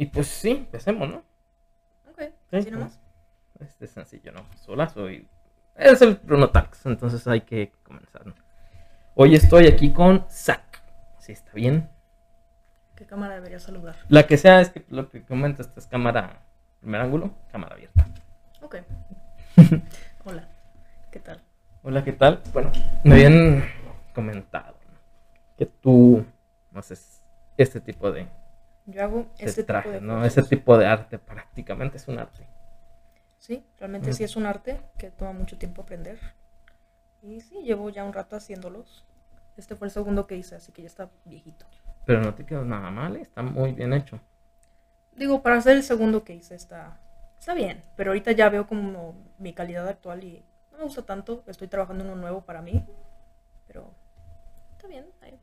Y pues sí, empecemos, ¿no? Ok, Sí, así sí. nomás. Este es sencillo, ¿no? Sola soy. Es el Bruno Talks, entonces hay que comenzar. ¿no? Hoy estoy aquí con Zack. Sí, está bien. ¿Qué cámara debería saludar? La que sea, es que lo que comenta esta es cámara primer ángulo, cámara abierta. Ok. Hola, ¿qué tal? Hola, ¿qué tal? Bueno, me habían comentado que tú haces este tipo de, Yo hago este traje, tipo de ¿no? Ese tipo de arte, prácticamente es un arte. Sí, realmente Mm. sí es un arte que toma mucho tiempo aprender. Y sí, llevo ya un rato haciéndolos. Este fue el segundo que hice, así que ya está viejito. Pero no te quedó nada mal, ¿eh? está muy bien hecho. Digo, para hacer el segundo que hice está, está bien, pero ahorita ya veo como mi calidad actual y no me gusta tanto. Estoy trabajando en uno nuevo para mí, pero está bien. ahí.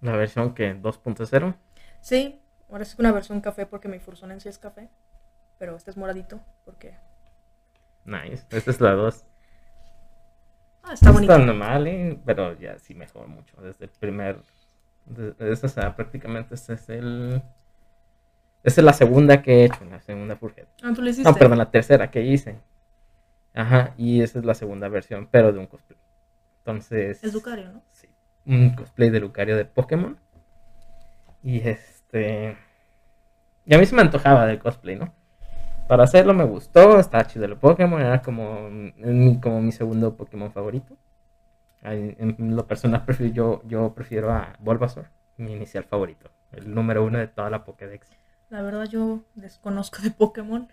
La versión que 2.0. Sí, ahora es una versión café porque mi Fursón en sí es café, pero este es moradito porque... Nice. Esta es la 2. Ah, está bonito. Está normal, ¿eh? pero ya sí mejoró mucho. Desde el primer. de- Esta, o sea, prácticamente este es el. Esta es la segunda que he hecho, la segunda Furget. Ah, tú lo hiciste. No, perdón, la tercera que hice. Ajá, y esa es la segunda versión, pero de un cosplay. Entonces. Es Lucario, ¿no? Sí, un cosplay de Lucario de Pokémon. Y este. Y a mí se me antojaba del cosplay, ¿no? Para hacerlo me gustó, estaba chido el Pokémon, era como, mi- como mi segundo Pokémon favorito. En lo personal prefiero, yo, yo prefiero a Bulbasaur, mi inicial favorito, el número uno de toda la Pokédex. La verdad yo desconozco de Pokémon.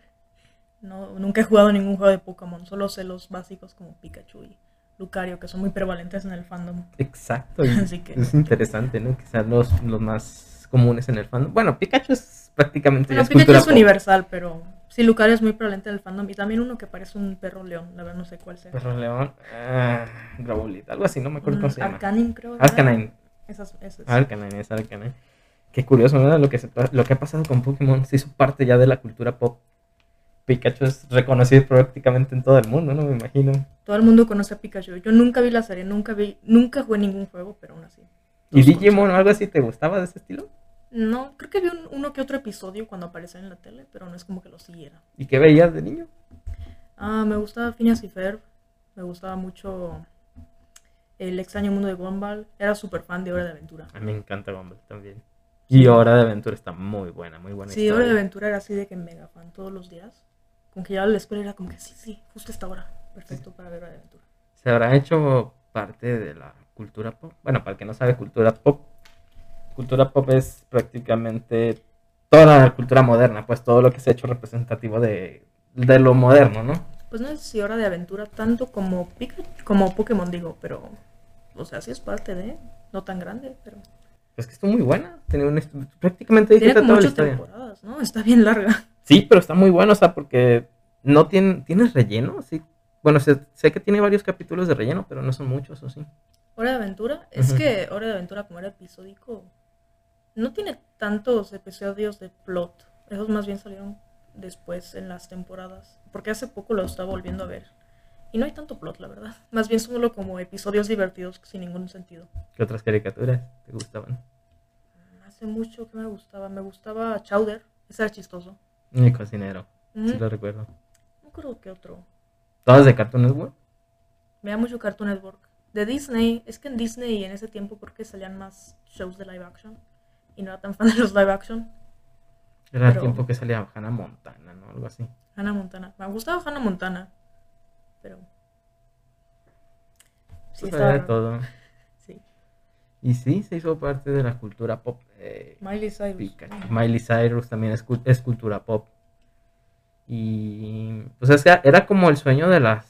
No, nunca he jugado ningún juego de Pokémon, solo sé los básicos como Pikachu y Lucario, que son muy prevalentes en el fandom. Exacto, Así que- es interesante, ¿no? Que sean los, los más comunes en el fandom. Bueno, Pikachu es prácticamente ya Bueno, es Pikachu cultura es pop. universal, pero sí, Lucario es muy prevalente en el fandom. Y también uno que parece un perro león, la verdad no sé cuál sea. Perro León, ah, Growlithe, algo así, no me acuerdo Un cómo se llama. Arcanine, creo. Arcanine, Esas, esas. Arcanine, es Arcanine. Qué curioso, ¿no? Lo que, se, lo que ha pasado con Pokémon se hizo parte ya de la cultura pop. Pikachu es reconocido prácticamente en todo el mundo, ¿no? Me imagino. Todo el mundo conoce a Pikachu. Yo nunca vi la serie, nunca vi, nunca jugué ningún juego, pero aún así. ¿Y Digimon o algo así te gustaba de ese estilo? No, creo que vi un- uno que otro episodio cuando aparecía en la tele, pero no es como que lo siguiera. ¿Y qué veías de niño? Ah, me gustaba Phineas y Ferb. Me gustaba mucho El extraño mundo de Gumball. Era súper fan de Hora de Aventura. A mí me encanta Gumball también. Y Hora de Aventura está muy buena, muy buena Sí, historia. Hora de Aventura era así de que mega fan todos los días. Como que ya a la escuela era como que sí, sí, justo esta hora. Perfecto para ver Hora de Aventura. se habrá hecho parte de la cultura pop. Bueno, para el que no sabe cultura pop, cultura pop es prácticamente toda la cultura moderna, pues todo lo que se ha hecho representativo de, de lo moderno, ¿no? Pues no sé si Hora de Aventura tanto como Pikachu, como Pokémon digo, pero o sea, sí es parte de, no tan grande, pero Es que está muy buena, tiene una prácticamente tiene como toda la ocho historia. temporadas, ¿no? Está bien larga. Sí, pero está muy bueno, o sea, porque no tiene, tiene relleno, sí. Bueno, sé, sé que tiene varios capítulos de relleno, pero no son muchos, ¿o sí? Hora de Aventura, es que Hora de Aventura como era episódico, no tiene tantos episodios de plot. Esos más bien salieron después en las temporadas, porque hace poco lo estaba volviendo a ver. Y no hay tanto plot, la verdad. Más bien solo como episodios divertidos sin ningún sentido. ¿Qué otras caricaturas te gustaban? Hace mucho que me gustaba. Me gustaba Chowder, ese era chistoso. Mi cocinero, Ujú. sí lo recuerdo. No creo que otro. ¿Todas de Cartoon Network? Me da mucho Cartoon Network. De Disney, es que en Disney en ese tiempo porque salían más shows de live action. Y no era tan fan de los live action. Era el tiempo que salía Hannah Montana, ¿no? Algo así. Hannah Montana. Me gustaba Hannah Montana. Pero. Sí, Pues estaba de todo. Sí. Y sí, se hizo parte de la cultura pop. eh, Miley Cyrus. Pikachu. Miley Cyrus también es, es cultura pop. Y pues o sea, era como el sueño de las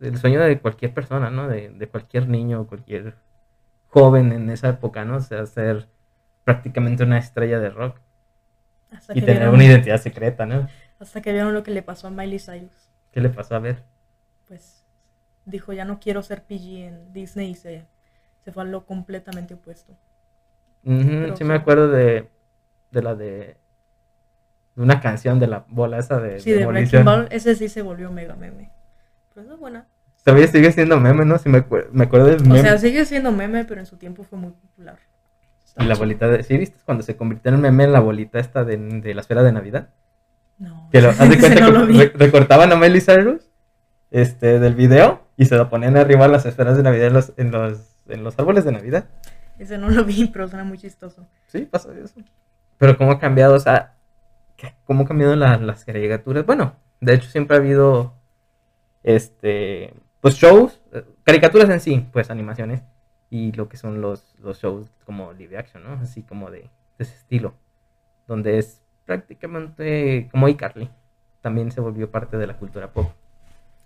el sueño de cualquier persona, ¿no? De, de cualquier niño, cualquier joven en esa época, ¿no? O sea, ser prácticamente una estrella de rock Hasta y tener vieron, una identidad secreta, ¿no? hasta que vieron lo que le pasó a Miley Cyrus. ¿Qué le pasó a ver? Pues dijo, ya no quiero ser PG en Disney y se, se fue a lo completamente opuesto. Sí me acuerdo de, de la de una canción de la bola esa de Sí, de. Breaking Ball, ese sí se volvió mega meme. Pero es buena. Todavía sigue siendo meme, ¿no? Si me, acuer- me acuerdo del O meme. sea, sigue siendo meme, pero en su tiempo fue muy popular. Y la bolita de. ¿Sí viste? Cuando se convirtió en meme en la bolita esta de, de la esfera de Navidad. No, Que lo, haz de cuenta no que lo vi. re- recortaban a Miley Cyrus este, del video y se lo ponían arriba las esferas de Navidad en los, en los, en los árboles de Navidad. Ese no lo vi, pero suena muy chistoso. Sí, pasa eso. Pero cómo ha cambiado, o sea, ¿qué- cómo han cambiado la- las caricaturas. Bueno, de hecho siempre ha habido, este, pues shows, eh, caricaturas en sí, pues animaciones, y lo que son los, los shows como live action, ¿no? Así como de, de ese estilo, donde es prácticamente como iCarly. También se volvió parte de la cultura pop.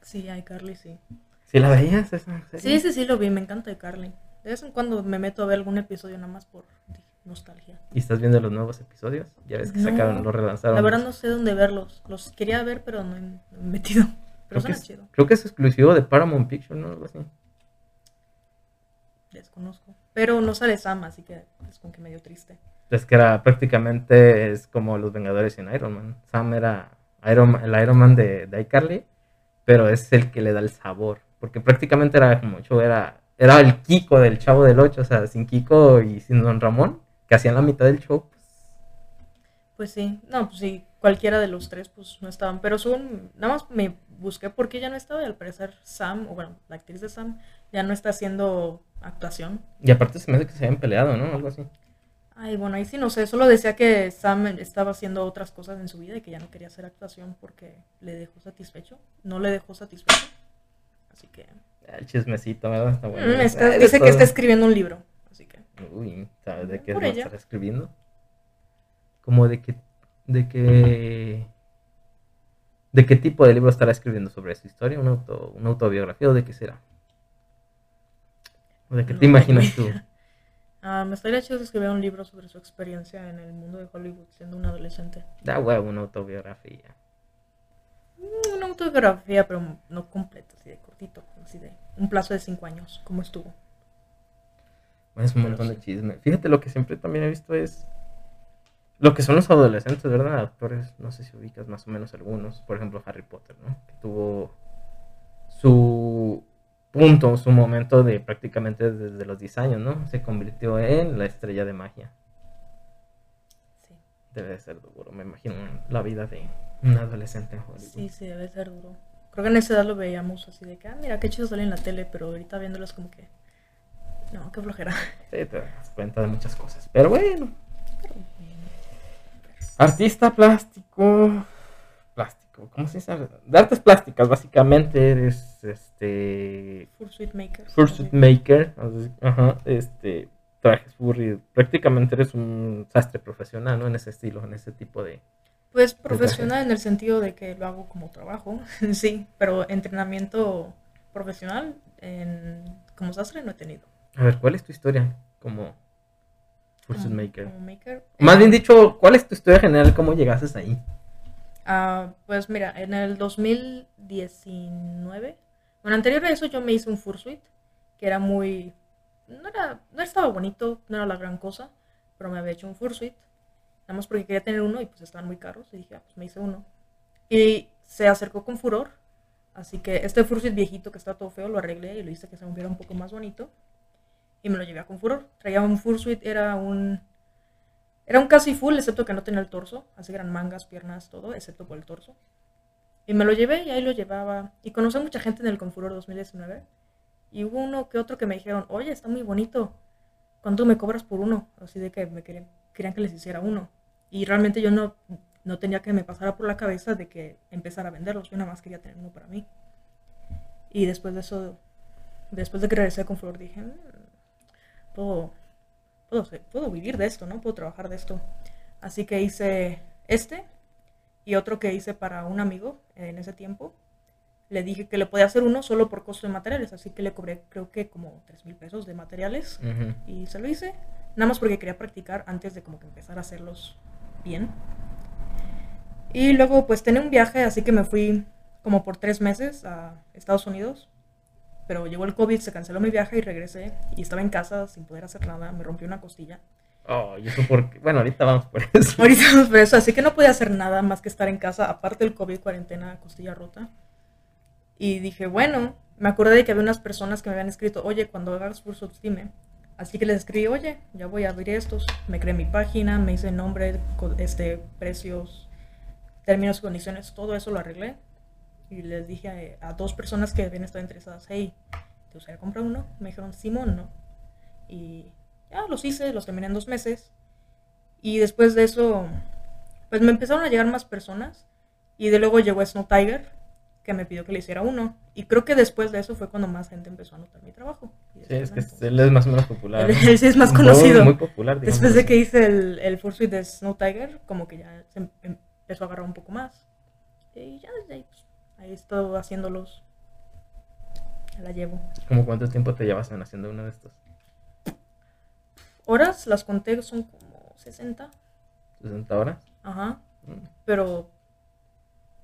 Sí, iCarly, sí. ¿Sí la veías esa Sí, serie? sí, sí, lo vi, me encanta iCarly. De vez en cuando me meto a ver algún episodio nada más por nostalgia. ¿Y estás viendo los nuevos episodios? Ya ves que No, sacaron, lo relanzaron. La verdad no sé dónde verlos. Los quería ver, pero no he metido. Creo que, Pero es, chido. creo que es exclusivo de Paramount Pictures, ¿no? Algo así. Desconozco. Pero no sale Sam, así que es como que medio triste. Es que era prácticamente es como los Vengadores en Iron Man. Sam era Iron Man- el Iron Man de, de iCarly, pero es el que le da el sabor. Porque prácticamente era como yo, era, era el Kiko del Chavo del 8, o sea, sin Kiko y sin Don Ramón, que hacían la mitad del show. Pues, Pues sí, no, pues sí, cualquiera de los tres pues no estaban. Pero son, nada más me busqué por qué ya no estaba y al parecer Sam, o bueno, la actriz de Sam, ya no está haciendo actuación. y aparte se me hace que se habían peleado, ¿no? Algo así. Ay, bueno, ahí sí no sé, solo decía que Sam estaba haciendo otras cosas en su vida y que ya no quería hacer actuación porque le dejó satisfecho, no le dejó satisfecho. Así que... El chismecito, ¿verdad? Está bueno. Mm, está- de dice que está escribiendo un libro. Uy, ¿sabes de qué Por lo ella. estará escribiendo? Como de qué, de qué, de qué tipo de libro estará escribiendo sobre su historia, una, auto, una autobiografía o de qué será. ¿O de qué No te imaginas tú? Ah, me estaría chido escribir un libro sobre su experiencia en el mundo de Hollywood siendo un adolescente. Da huevo una autobiografía. Mm, Una autobiografía, pero no completa, así de cortito, así de un plazo de cinco años, como estuvo. Es un montón de chisme. Fíjate, lo que siempre también he visto es lo que son los adolescentes, ¿verdad? Actores, no sé si ubicas más o menos algunos. Por ejemplo, Harry Potter, ¿no? Que tuvo su punto, su momento de prácticamente desde los 10 años, ¿no? Se convirtió en la estrella de magia. Sí, Debe de ser duro, me imagino la vida de un adolescente en Hollywood. sí, sí, debe ser duro. Creo que en esa edad lo veíamos así de que, ah, mira, qué chido sale en la tele, pero ahorita viéndolo es como que, no, qué flojera. Sí, te das cuenta de muchas cosas. Pero bueno, artista plástico. Plástico, ¿cómo se dice? De artes plásticas, básicamente eres este. Fursuit Maker. Fursuit maker. Ajá, este. Trajes furry. Prácticamente eres un sastre profesional, ¿no? En ese estilo, en ese tipo de. Pues profesional en el sentido de que lo hago como trabajo, sí, pero entrenamiento profesional en, como sastre no he tenido. A ver, ¿cuál es tu historia como Fursuit maker? como maker. Más Eh, bien dicho, ¿cuál es tu historia general? ¿Cómo llegaste ahí? Ah, pues mira, en el 2019, bueno, anterior a eso yo me hice un fursuit que era muy, no era, no estaba bonito, no era la gran cosa, pero me había hecho un fursuit, nada más porque quería tener uno y pues estaban muy caros y dije, ah, pues me hice uno. Y se acercó con furor, así que este fursuit viejito que está todo feo lo arreglé y lo hice que se viera un poco más bonito y me lo llevé a con furor. Traía un fursuit, era un era un casi full, excepto que no tenía el torso. Así eran mangas, piernas, todo, excepto por el torso. Y me lo llevé y ahí lo llevaba. Y conocí a mucha gente en el Confuror 2019. Y hubo uno que otro que me dijeron, oye, está muy bonito. ¿Cuánto me cobras por uno? Así de que me querían, querían que les hiciera uno. Y realmente yo no, no tenía que me pasara por la cabeza de que empezara a venderlos. Yo nada más quería tener uno para mí. Y después de eso, después de que regresé a Confuror, dije, "Mm, puedo, puedo, puedo vivir de esto, ¿no? Puedo trabajar de esto. Así que hice este y otro que hice para un amigo en ese tiempo. Le dije que le podía hacer uno solo por costo de materiales, así que le cobré creo que como 3 mil pesos de materiales y se lo hice. Nada más porque quería practicar antes de como que empezar a hacerlos bien. Y luego pues tenía un viaje, así que me fui como por tres meses a Estados Unidos. Pero llegó el COVID, se canceló mi viaje y regresé. Y estaba en casa sin poder hacer nada. Me rompió una costilla. Oh, y eso porque. Bueno, ahorita vamos por eso. Ahorita vamos por eso, así que no podía hacer nada más que estar en casa, aparte del COVID, cuarentena, costilla rota. Y dije, bueno, me acordé de que había unas personas que me habían escrito, oye, cuando hagas cursos, dime. Así que les escribí, oye, ya voy a abrir estos. Me creé mi página, me hice nombre, este, precios, términos y condiciones, todo eso lo arreglé. Y les dije a, a dos personas que habían estado interesadas, hey, ¿te gustaría comprar uno? Me dijeron, Simón, ¿no? Y ya los hice, los terminé en dos meses. Y después de eso, pues me empezaron a llegar más personas. Y de luego llegó Snow Tiger, que me pidió que le hiciera uno. Y creo que después de eso fue cuando más gente empezó a notar mi trabajo. Sí, es que él es más o menos popular. Él- ¿no? él sí es más Muy- conocido. Muy, popular, digamos Después de así. que hice el, el Fursuit de Snow Tiger, como que ya se em- empezó a agarrar un poco más. Y ya desde ahí, pues, ahí he estado haciéndolos. Ya la llevo. ¿Cómo cuánto tiempo te llevas en haciendo uno de estos? Horas, las conté, son como 60. ¿60 horas? Ajá. Mm. Pero,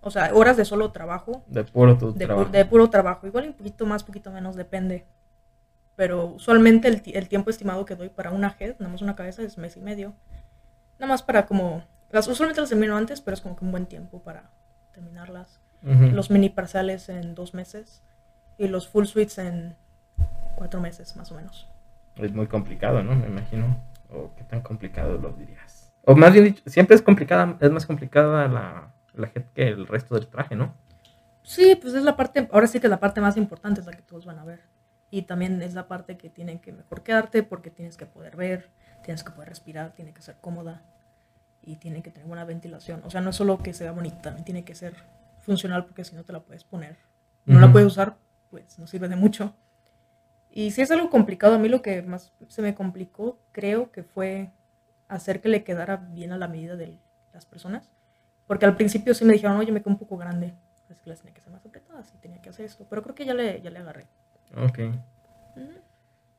o sea, horas de solo trabajo. De puro tu De, pu- trabajo. de puro trabajo. Igual un poquito más, poquito menos, depende. Pero usualmente el, el tiempo estimado que doy para una head, nada más una cabeza, es mes y medio. Nada más para como... Las, usualmente las termino antes, pero es como que un buen tiempo para terminarlas. Los mini parciales en dos meses y los full suites en cuatro meses, más o menos. Es muy complicado, ¿no? Me imagino. ¿O qué tan complicado lo dirías? O más bien dicho, siempre es complicada, es más complicada la, la head que el resto del traje, ¿no? Sí, pues es la parte, ahora sí que la parte más importante es la que todos van a ver. Y también es la parte que tienen que mejor quedarte porque tienes que poder ver, tienes que poder respirar, tiene que ser cómoda y tiene que tener buena ventilación. O sea, no es solo que sea bonita, también tiene que ser funcional porque si no te la puedes poner. No la Ujú. puedes usar, pues no sirve de mucho. Y si es algo complicado, a mí lo que más se me complicó, creo que fue hacer que le quedara bien a la medida de las personas. Porque al principio sí me dijeron, oye, me quedó un poco grande. Así que las tenía que hacer más apretadas y tenía que hacer esto. Pero creo que ya le, ya le agarré. Ok. Ujú.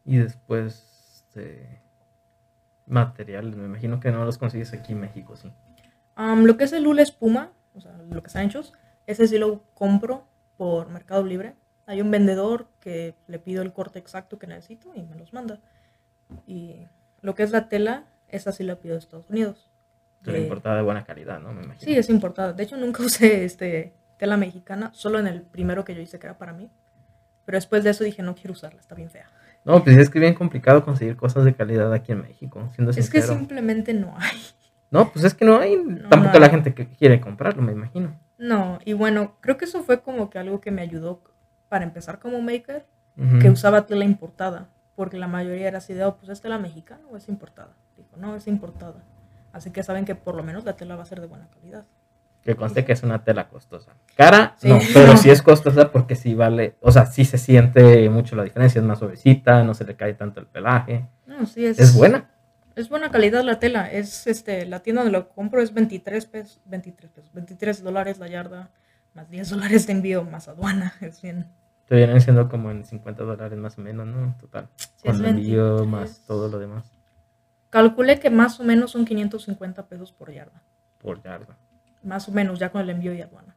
Y después de materiales, me imagino que no los consigues aquí en México, sí. Am, lo que es el hule espuma, o sea, lo que están hechos, ese sí lo compro por Mercado Libre. Hay un vendedor que le pido el corte exacto que necesito y me los manda. Y lo que es la tela, esa sí la pido de Estados Unidos. Pero De- importada de buena calidad, ¿no? Me imagino. Sí, es importada. De hecho, nunca usé este, tela mexicana, solo en el primero que yo hice que era para mí. Pero después de eso dije, no quiero usarla, está bien fea. No, pues es que es bien complicado conseguir cosas de calidad aquí en México, siendo Es que sincero. simplemente no hay. No, pues es que no hay No, tampoco no la hay. gente que quiere comprarlo, me imagino. No, y bueno, creo que eso fue como que algo que me ayudó para empezar como maker, que usaba tela importada, porque la mayoría era así de, oh, pues es tela mexicana o es importada. Dijo, no, es importada. Así que saben que por lo menos la tela va a ser de buena calidad. Que conste que es una tela costosa. Cara, Sí. no, pero sí es costosa porque sí vale, o sea, sí se siente mucho la diferencia, es más suavecita, no se le cae tanto el pelaje. No, sí es. Es buena. Es buena calidad la tela. Es este, la tienda donde lo compro es 23 pesos, 23 pesos, 23 dólares la yarda, más 10 dólares de envío, más aduana. Es bien. Te vienen siendo como en 50 dólares más o menos, ¿no? Total. Sí, Con envío 23. más todo lo demás Calculé que más o menos son 550 pesos por yarda. por yarda. Más o menos, ya con el envío y aduana.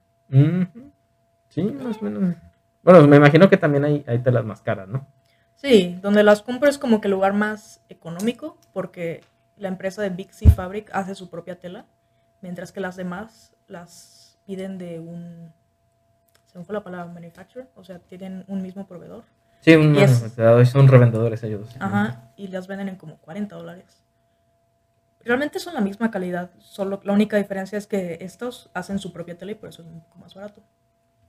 Sí, más o menos. Bueno, me imagino que también hay, hay telas más caras, ¿no? Sí, donde las compro es como que el lugar más económico, porque la empresa de Big C Fabric hace su propia tela, mientras que las demás las piden de un. Se me fue la palabra manufacturer, o sea, tienen un mismo proveedor. Sí, un Y es- son revendedores ellos. Ajá, y las venden en como 40 dólares. Realmente son la misma calidad, solo la única diferencia es que estos hacen su propia tela y por eso es un poco más barato.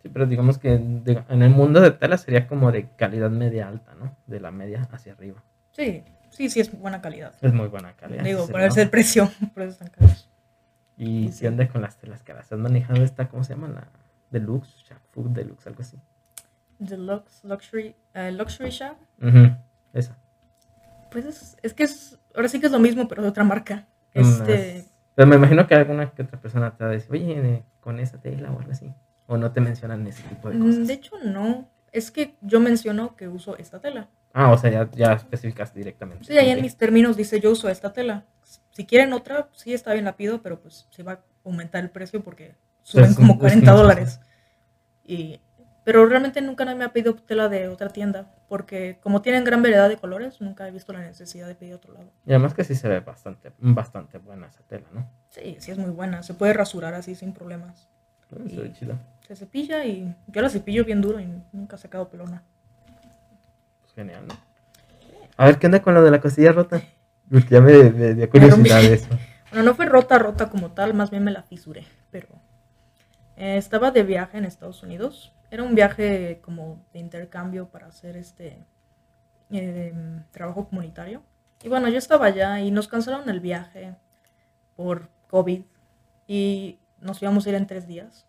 Sí, pero digamos que en el mundo de tela sería como de calidad media alta, ¿no? De la media hacia arriba. Sí, sí, sí es buena calidad. Es muy buena calidad. Digo, por el precio, por eso están caros. Y qué onda con las telas caras. ¿Has manejado esta, cómo se llama? La Deluxe, Shack Food Deluxe, algo así. Deluxe Luxury, eh, Luxury Shop, Ujú, Esa. pues es, es que es, ahora sí que es lo mismo, pero de otra marca. Mm, Este, es- Pero me imagino que alguna que otra persona te va a decir, oye, eh, con esa tela o algo así. O no te mencionan ese tipo de mm, cosas. de hecho no, es que yo menciono que uso esta tela. Ah, o sea, ya, ya especificas directamente. Sí, ahí en Ok. mis términos dice yo uso esta tela. Si quieren otra, sí está bien la pido, pero pues se va a aumentar el precio porque suben como un- es 40 mucho, dólares. Y, pero realmente nunca nadie me ha pedido tela de otra tienda, porque como tienen gran variedad de colores, nunca he visto la necesidad de pedir otro lado. Y además que sí se ve bastante, bastante buena esa tela, ¿no? Sí, sí es muy buena, se puede rasurar así sin problemas. Mm, Se ve chido. Se cepilla y yo la cepillo bien duro y nunca he sacado pelona. Genial, ¿no? A ver, ¿qué onda con lo de la costilla rota? Porque ya me, me dio curiosidad de eso. Bueno, no fue rota, rota como tal, más bien me la fisuré, pero eh, estaba de viaje en Estados Unidos. Era un viaje como de intercambio para hacer este eh, trabajo comunitario. Y bueno, yo estaba allá y nos cancelaron el viaje por COVID y nos íbamos a ir en tres días.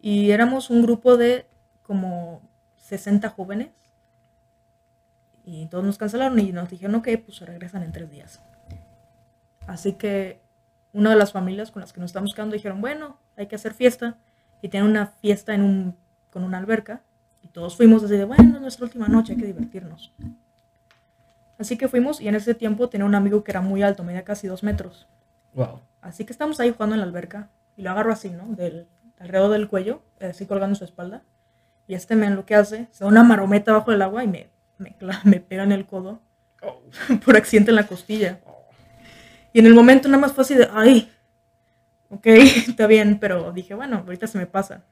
Y éramos un grupo de como 60 jóvenes y todos nos cancelaron y nos dijeron, ok, pues se regresan en tres días. Así que una de las familias con las que nos estamos quedando dijeron, bueno, hay que hacer fiesta. Y tienen una fiesta en un, con una alberca. Y todos fuimos así de, bueno, es nuestra última noche, hay que divertirnos. Así que fuimos y en ese tiempo tenía un amigo que era muy alto, medía casi dos metros. Wow. Así que estamos ahí jugando en la alberca y lo agarro así, ¿no? Del, alrededor del cuello, así colgando su espalda. Y este men lo que hace, se da una marometa bajo el agua y me, me, me pega en el codo Oh. por accidente en la costilla. Y en el momento nada más fue así de, ay, ok, está bien, pero dije, bueno, ahorita se me pasa.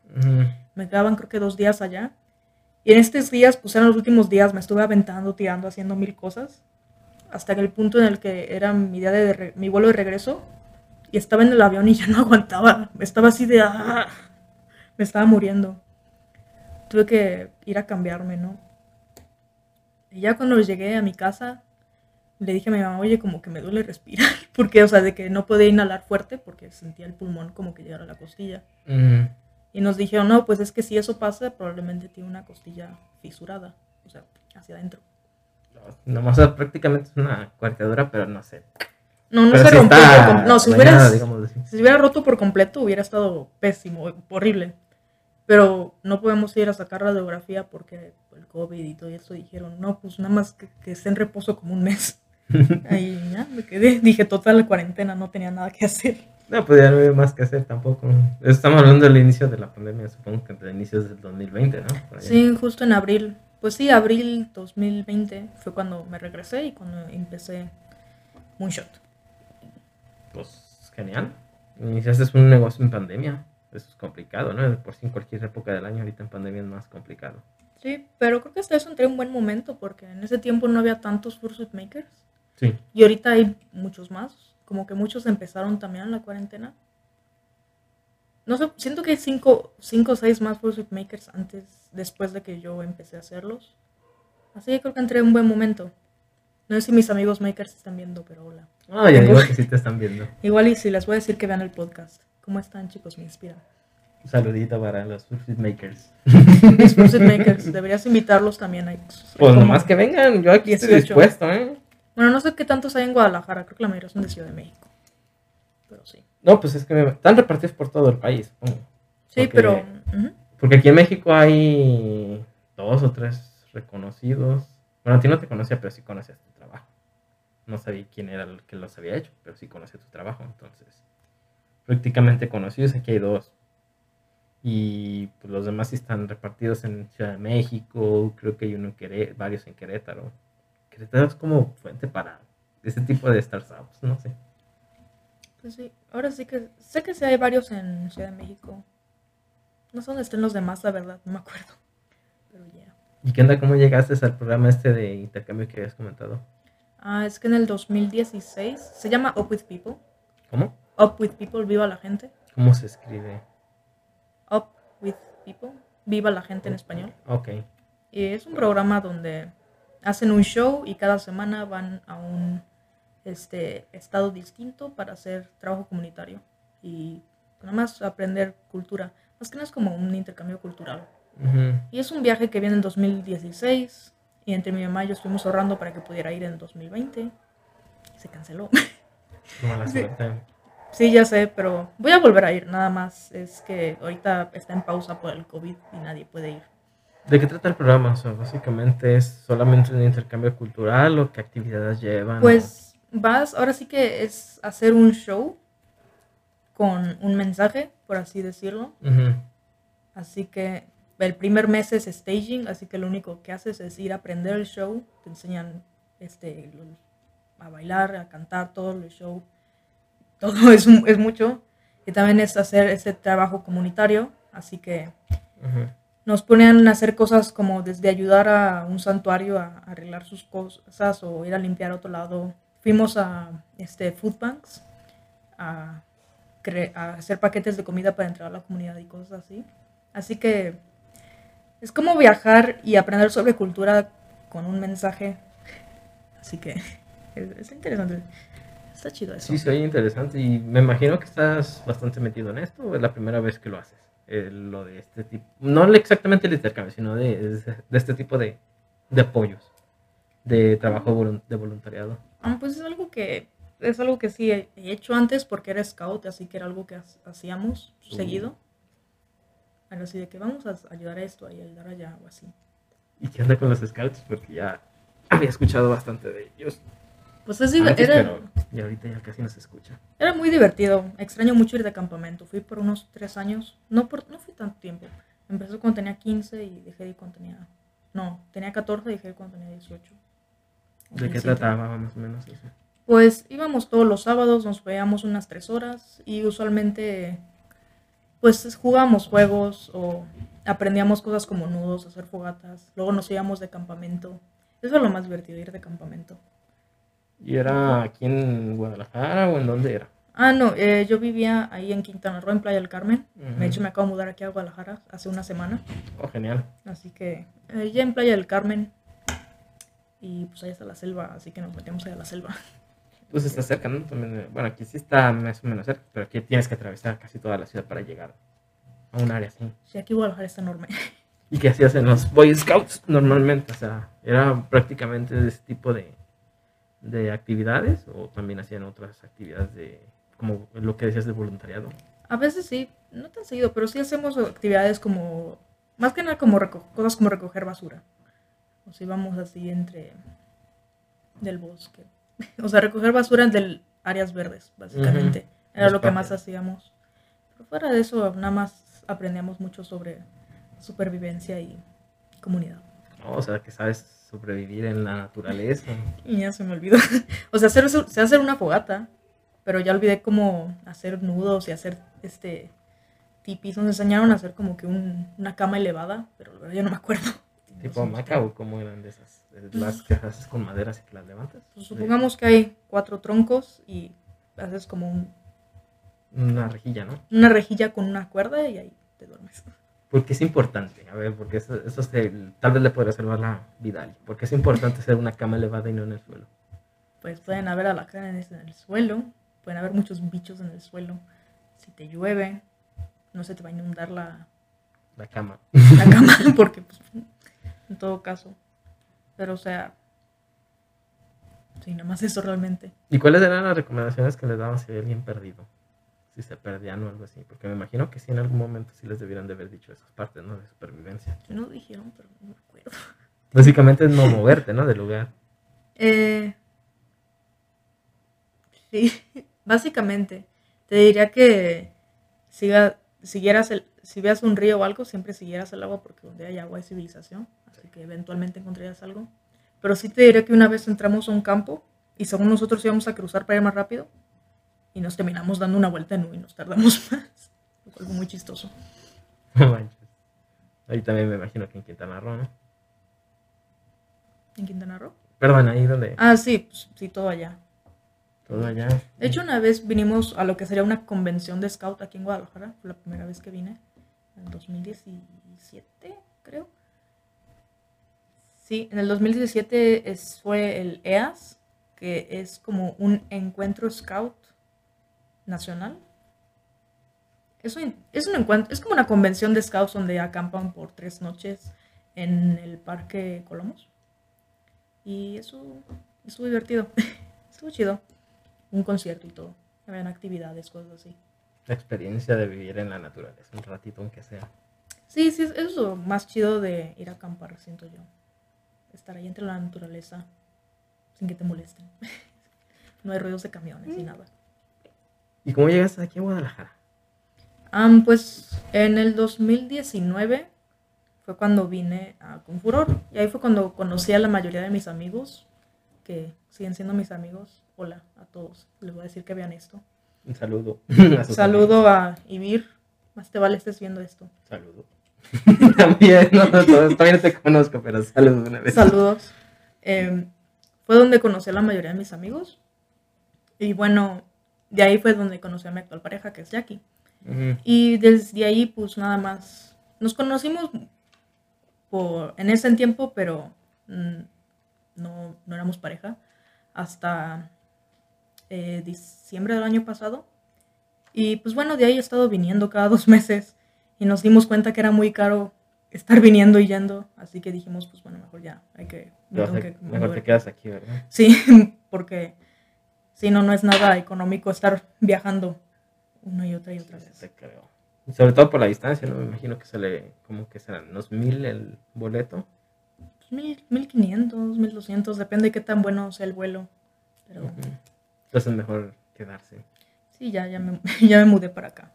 Me quedaban creo que dos días allá. Y en estos días, pues eran los últimos días, me estuve aventando, tirando, haciendo mil cosas. Hasta que el punto en el que era mi día de mi vuelo de regreso. Y estaba en el avión y ya no aguantaba. Estaba así de, ah, me estaba muriendo. Tuve que ir a cambiarme, ¿no? Y ya cuando llegué a mi casa, le dije a mi mamá, oye, como que me duele respirar. Porque, o sea, de que no podía inhalar fuerte porque sentía el pulmón como que llegara a la costilla. Y nos dijeron, no, pues es que si eso pasa, probablemente tiene una costilla fisurada, o sea, hacia adentro. Nomás, o sea, prácticamente es una cuarteadura, pero no sé. No, no Pero se sí rompió. está no, si hubieras, si hubiera roto por completo, hubiera estado pésimo, horrible. Pero no podemos ir a sacar radiografía porque el COVID y todo eso dijeron, no, pues nada más que, que esté en reposo como un mes. Ahí ya me quedé. Dije, total, la cuarentena, no tenía nada que hacer. No, pues ya no hay más que hacer tampoco. Estamos hablando del inicio de la pandemia, supongo que de inicios del 2020, ¿no? Sí, justo en abril. Pues sí, abril 2020 fue cuando me regresé y cuando empecé Moonshot. Pues genial. Iniciaste un negocio en pandemia. Eso es complicado, ¿no? Por si en cualquier época del año, ahorita en pandemia es más complicado. Sí, pero creo que hasta eso entré en un buen momento porque en ese tiempo no había tantos Fursuit Makers Sí. y ahorita hay muchos más. Como que muchos empezaron también en la cuarentena. No sé, siento que hay cinco, cinco o seis más Fursuit Makers antes, después de que yo empecé a hacerlos. Así que creo que entré en un buen momento. No sé si mis amigos makers están viendo, pero hola. Ah, ya digo que sí te están viendo. Igual y si les voy a decir que vean el podcast. ¿Cómo están chicos? Me inspiran. Un saludito para los Fursuit Makers. Fursuit Makers, deberías invitarlos también. Hay, Pues nomás que vengan, yo aquí estoy 18. dispuesto, ¿eh? Bueno, no sé qué tantos hay en Guadalajara, creo que la mayoría son de Ciudad de México. Pero sí. No, pues es que me- están repartidos por todo el país. Sí, pero... Porque aquí en México hay dos o tres reconocidos. Bueno, a ti no te conocía, pero sí conocías tu trabajo. No sabía quién era el que los había hecho, pero sí conocía tu trabajo. Entonces, prácticamente conocidos. Aquí hay dos. Y pues, los demás sí están repartidos en Ciudad de México. Creo que hay uno en Querétaro, varios en Querétaro. Querétaro es como fuente para ese tipo de startups, no sé. Pues sí, ahora sí que... Sé que sí hay varios en Ciudad de México. No sé dónde estén los demás, la verdad, no me acuerdo. Pero ya. ¿Y qué onda? ¿Cómo llegaste al programa este de intercambio que habías comentado? Ah, es que en el 2016 se llama Up With People. ¿Cómo? Up With People, viva la gente. ¿Cómo se escribe? Up With People, viva la gente en español. Ok. Y es un programa donde hacen un show y cada semana van a un este, estado distinto para hacer trabajo comunitario y nada más aprender cultura. Más que nada es como un intercambio cultural. Ujú. Y es un viaje que viene en 2016 y entre mi mamá y yo estuvimos ahorrando para que pudiera ir en 2020 y se canceló. Mala suerte. Sí, ya sé, pero voy a volver a ir. Nada más es que ahorita está en pausa por el COVID y nadie puede ir. ¿De qué trata el programa? O sea, básicamente es solamente un intercambio cultural o qué actividades llevan. Pues vas, ahora sí que es hacer un show con un mensaje, por así decirlo. Ujú. Así que el primer mes es staging, así que lo único que haces es ir a aprender el show, te enseñan este, a bailar, a cantar, todo el show. Todo es, es mucho. Y también es hacer ese trabajo comunitario, así que nos ponían a hacer cosas como desde ayudar a un santuario a, a arreglar sus cosas o ir a limpiar otro lado. Fuimos a este, food banks a, hacer paquetes de comida para entregar a la comunidad y cosas así. Así que es como viajar y aprender sobre cultura con un mensaje. Así que es, es interesante. Está chido eso. Sí, se oye interesante y me imagino que estás bastante metido en esto o es la primera vez que lo haces. Eh, lo de este tipo, no exactamente el intercambio, sino de, de este tipo de, de apoyos, de trabajo de voluntariado. Ah, pues es algo que es algo que sí he he hecho antes porque era scout, así que era algo que ha- hacíamos Uh. seguido. Así de que vamos a ayudar a esto, a ayudar allá o así. ¿Y qué onda con los scouts? Porque ya había escuchado bastante de ellos. Pues es diver- antes, era, pero y ahorita ya casi no se escucha. era muy divertido. Extraño mucho ir de campamento. Fui por unos tres años. No, por, no fui tanto tiempo. Empecé cuando tenía 15 y dejé de ir cuando tenía... No, tenía 14 y dejé de ir cuando tenía 18. o ¿De qué 17. trataba más o menos eso? Pues íbamos todos los sábados, nos veíamos unas tres horas y usualmente pues jugábamos juegos o aprendíamos cosas como nudos, hacer fogatas. Luego nos íbamos de campamento. Eso es lo más divertido, ir de campamento. ¿Y era aquí en Guadalajara o en dónde era? Ah, no, eh, yo vivía ahí en Quintana Roo, en Playa del Carmen. Ujú. De hecho, me acabo de mudar aquí a Guadalajara hace una semana. Oh, genial. Así que eh, ya en Playa del Carmen. Y pues ahí está la selva, así que nos metemos ahí a la selva. Pues está cerca, ¿no? También, eh, bueno, aquí sí está más o menos cerca, pero aquí tienes que atravesar casi toda la ciudad para llegar a un área así. Sí, aquí Guadalajara está enorme. ¿Y qué hacías en los Boy Scouts normalmente? O sea, ¿era prácticamente ese tipo de, de actividades o también hacían otras actividades de, como lo que decías de voluntariado? A veces sí, no tan seguido, pero sí hacemos actividades como, más que nada como cosas como recoger basura. O sea, íbamos así entre del bosque. O sea, recoger basura de áreas verdes, básicamente. Era Los lo que más hacíamos. Pero fuera de eso, nada más aprendíamos mucho sobre supervivencia y comunidad. No, o sea, que sabes sobrevivir en la naturaleza. Y ya se me olvidó. o sea, hacer, sé hacer una fogata, pero ya olvidé cómo hacer nudos y hacer este tipis. Nos enseñaron a hacer como que un- una cama elevada, pero la verdad ya no me acuerdo. tipo hamaca o cómo eran de esas, Eh, las que haces con maderas y que las levantas. Pues supongamos que hay cuatro troncos y haces como un- una rejilla, ¿no? una rejilla con una cuerda y ahí te duermes. Porque es importante, a ver, porque eso, eso se- tal vez le podría salvar la vida. Porque es importante hacer una cama elevada y no en el suelo. Pues pueden haber alacranes en el suelo, pueden haber muchos bichos en el suelo. Si te llueve, no se te va a inundar la, La cama. la cama, porque pues, en todo caso. Pero o sea, sí, nada más eso realmente. ¿Y cuáles eran las recomendaciones que les daban si había alguien perdido? Si se perdían o algo así. Porque me imagino que sí en algún momento sí les debieran de haber dicho esas partes, ¿no? De supervivencia. Nos dijeron, pero no me acuerdo. Básicamente es no moverte, ¿no? Del lugar. Eh, sí, básicamente. Te diría que siga, siguieras el, si veas un río o algo, siempre siguieras el agua porque donde hay agua hay civilización. Así que eventualmente encontrarías algo. Pero sí te diría que una vez entramos a un campo y según nosotros íbamos a cruzar para ir más rápido y nos terminamos dando una vuelta en U y nos tardamos más. Lo cual fue muy chistoso. No manches. Ahí también me imagino que en Quintana Roo, ¿no? ¿En Quintana Roo? Perdón, ahí donde Ah, sí, pues, sí, todo allá. todo allá. De hecho, una vez vinimos a lo que sería una convención de scout aquí en Guadalajara. Fue la primera vez que vine. En 2017, creo. Sí, en el 2017 es- fue el EAS, que es como un encuentro scout nacional. Es un, es un encuentro, es como una convención de scouts donde acampan por tres noches en el Parque Colomos. Y eso estuvo divertido. estuvo chido. Un concierto y todo. Habían actividades, cosas así. La experiencia de vivir en la naturaleza, un ratito aunque sea. Sí, sí, eso es lo más chido de ir a acampar, siento yo. Estar ahí entre la naturaleza sin que te molesten. no hay ruidos de camiones ni nada. ¿Y cómo llegaste aquí a Guadalajara? Am, pues en el 2019 fue cuando vine a Confuror. Y ahí fue cuando conocí a la mayoría de mis amigos, que siguen siendo mis amigos. Hola a todos. Les voy a decir que vean esto. Un saludo. a Saludo a Ibir. Más te vale estés viendo esto. Saludo. también, no, no, no, también te conozco, pero saludos una vez. Saludos. Eh, fue donde conocí a la mayoría de mis amigos. Y bueno, de ahí fue donde conocí a mi actual pareja, que es Jackie. Y desde ahí, pues nada más. Nos conocimos por, en ese tiempo, pero mm, no, no éramos pareja. Hasta eh, diciembre del año pasado. Y pues bueno, de ahí he estado viniendo cada dos meses. Y nos dimos cuenta que era muy caro estar viniendo y yendo. Así que dijimos, pues bueno, mejor ya, hay que... me mejor te quedas aquí, ¿verdad? Sí, porque si no, no es nada económico estar viajando una y otra y otra vez. te creo. Y sobre todo por la distancia, ¿no? Me imagino que sale como que serán unos mil el boleto. Pues mil, mil quinientos, mil doscientos, depende de qué tan bueno sea el vuelo. Pero. Entonces es mejor quedarse. sí, ya, ya, me, ya me mudé para acá.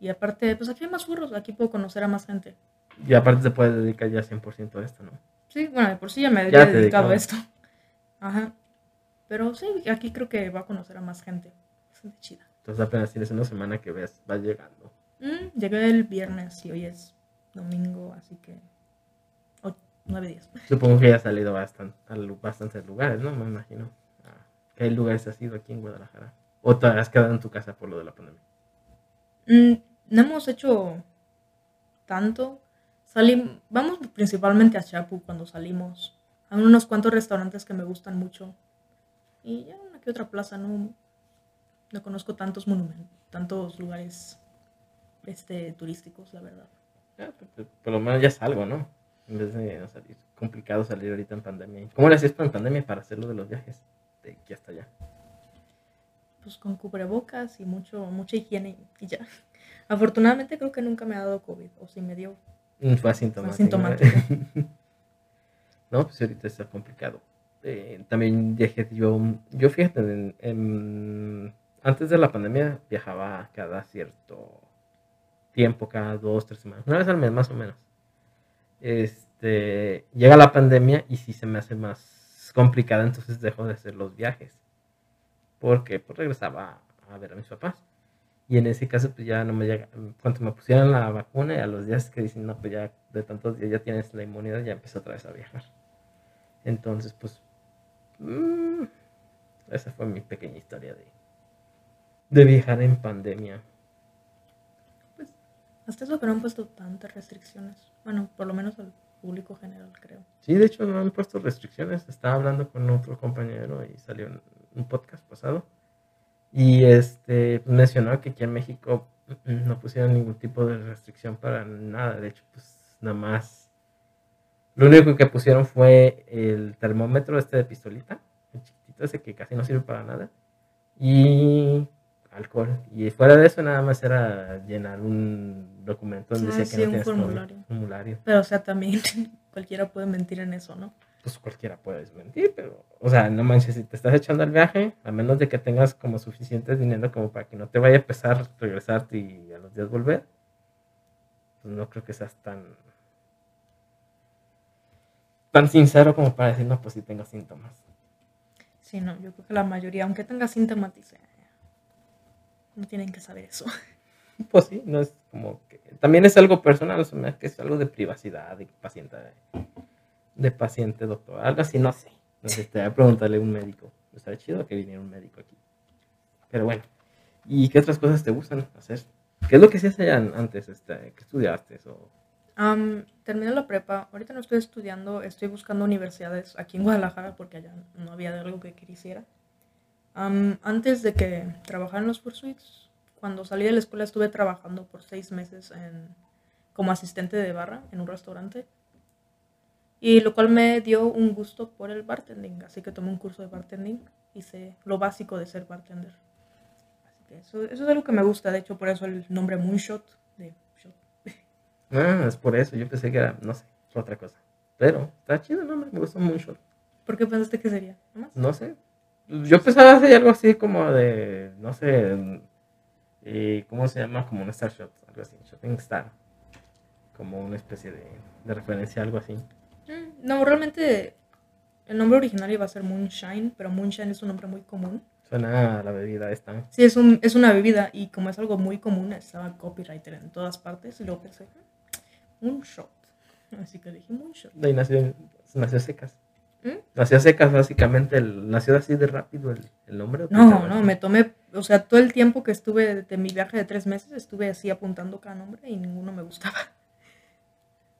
Y aparte, pues aquí hay más burros, aquí puedo conocer a más gente. Y aparte te puedes dedicar ya 100% a esto, ¿no? Sí, bueno, de por sí ya me Ya había dedicado a esto. Ajá. Pero sí, aquí creo que va a conocer a más gente. Bastante chida. Entonces apenas tienes una semana que ves, vas llegando. Mm, llegué el viernes y hoy es domingo, así que... nueve días. Supongo que ya has salido bastan- a bastantes lugares, ¿no? Me imagino. Ah, ¿Qué lugares has ido aquí en Guadalajara? ¿O te has quedado en tu casa por lo de la pandemia? Mm, no hemos hecho tanto. Salim, vamos principalmente a Chapu cuando salimos. Hay unos cuantos restaurantes que me gustan mucho. Y ya una que otra plaza, no, no conozco tantos monumentos, tantos lugares este, turísticos, la verdad. Ah, pues, pues, por lo menos ya es algo, ¿no? En vez de no salir. Complicado salir ahorita en pandemia. ¿Cómo le hacías en pandemia para hacer lo de los viajes? De aquí hasta allá. Pues con cubrebocas y mucho, mucha higiene y ya. Afortunadamente creo que nunca me ha dado COVID, o si me dio. Mm, Fue asintomático. asintomático. no, pues ahorita está complicado. Eh, también viajé yo, yo fíjate, en- antes de la pandemia viajaba cada cierto tiempo, cada dos, tres semanas, una vez al mes más o menos. Este, llega la pandemia y sí se me hace más complicada, entonces dejo de hacer los viajes. Porque pues regresaba a ver a mis papás. Y en ese caso, pues ya no me llega. Cuando me pusieron la vacuna, y a los días que dicen, no, pues ya de tantos días ya tienes la inmunidad, ya empecé otra vez a viajar. Entonces, pues. Mm, esa fue mi pequeña historia de, de viajar en pandemia. Hasta eso que no han puesto tantas restricciones. Bueno, por lo menos al público general, creo. Sí, de hecho, no han puesto restricciones. Estaba hablando con otro compañero y salió en un podcast pasado. Y este pues, mencionó que aquí en México mm, no pusieron ningún tipo de restricción para nada. De hecho, pues nada más. Lo único que pusieron fue el termómetro este de pistolita, el chiquitito ese que casi no sirve para nada. Y alcohol. Y fuera de eso, nada más era llenar un documento donde Ah, decía sí, que no un formulario. formulario Pero, o sea, también cualquiera puede mentir en eso, ¿no? pues cualquiera puedes mentir, pero, o sea, no manches, si te estás echando al viaje, a menos de que tengas como suficiente dinero como para que no te vaya a pesar regresarte y a los días volver, pues no creo que seas tan tan sincero como para decir, no, pues sí tengo síntomas. Sí, no, yo creo que la mayoría, aunque tenga síntomas, dice, "Eh, no tienen que saber eso. Pues sí, no es como que, también es algo personal, o sea, que es algo de privacidad, de paciente, de paciente, doctor, algo así, no sé. Sé, te voy a preguntarle a un médico. Estaría chido que viniera un médico aquí. Pero bueno, ¿y qué otras cosas te gustan hacer? ¿Qué es lo que hacías allá antes? Este, ¿Qué estudiaste? O... Am, terminé la prepa, ahorita no estoy estudiando, estoy buscando universidades aquí en Guadalajara porque allá no había algo que quisiera. Am, antes de que trabajara en los Pursuits, cuando salí de la escuela estuve trabajando por seis meses en, como asistente de barra en un restaurante. Y lo cual me dio un gusto por el bartending, así que tomé un curso de bartending, hice lo básico de ser bartender. Así que eso, eso es algo que me gusta, de hecho por eso el nombre Moonshot de. Ah, es por eso. Yo pensé que era, no sé, otra cosa. Pero está chido el nombre, me gustó mucho. ¿Por qué pensaste que sería? ¿Nada más? No sé. Yo pensaba hacer algo así como de, no sé, eh, ¿cómo se llama? Como un Star Shot, algo así, Shopping Star. Como una especie de, de referencia, algo así. Mm, No, realmente el nombre original iba a ser Moonshine, pero Moonshine es un nombre muy común. Suena a la bebida esta. Sí, es, un, es una bebida y como es algo muy común, estaba copywriter en todas partes y luego pensé, "Mm, Moonshot. Así que dije Moonshot. De ahí nació, nació secas. ¿Mm? Nació secas, básicamente. El, nació así de rápido el, el nombre. ¿o qué No, no, me tomé, o sea, todo el tiempo que estuve de mi viaje de tres meses, estuve así apuntando cada nombre y ninguno me gustaba.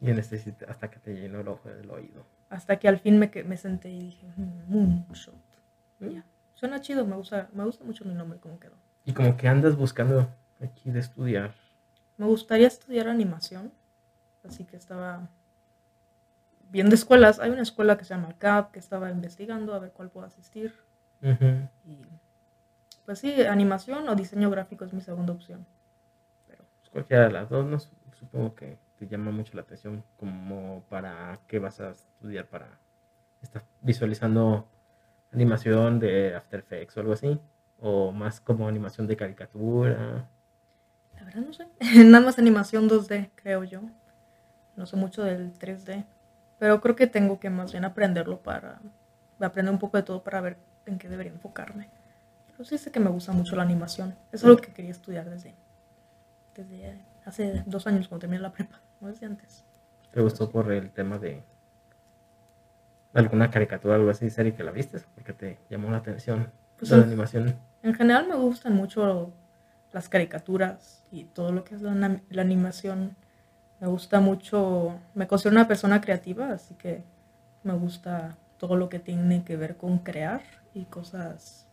Y en este hasta que te llenó el ojo del oído. Hasta que al fin me, me senté y dije, "Mm, Moonshot. ¿Mm? Ya. Suena chido, me gusta, me gusta mucho mi nombre como quedó. Y como que andas buscando aquí de estudiar. Me gustaría estudiar animación, así que estaba viendo escuelas. Hay una escuela que se llama CAP que estaba investigando a ver cuál puedo asistir. Ujú. Y pues sí, animación o diseño gráfico es mi segunda opción. Pero Pues cualquiera de las dos, ¿no? Supongo que te llama mucho la atención como para qué vas a estudiar para... ¿Estás visualizando animación de After Effects o algo así? ¿O más como animación de caricatura? la verdad no sé. Nada más animación 2D, creo yo. No sé mucho del 3D. Pero creo que tengo que más bien aprenderlo para aprender un poco de todo para ver en qué debería enfocarme. Pero sí sé que me gusta mucho la animación. Es algo que quería estudiar desde, desde hace dos años cuando terminé la prepa, no desde antes. ¿Te gustó por el tema de alguna caricatura o algo así, serie que la viste? Porque te llamó la atención Pues la en- animación. En general me gustan mucho las caricaturas y todo lo que es la animación. Me gusta mucho, me considero una persona creativa, así que me gusta todo lo que tiene que ver con crear y cosas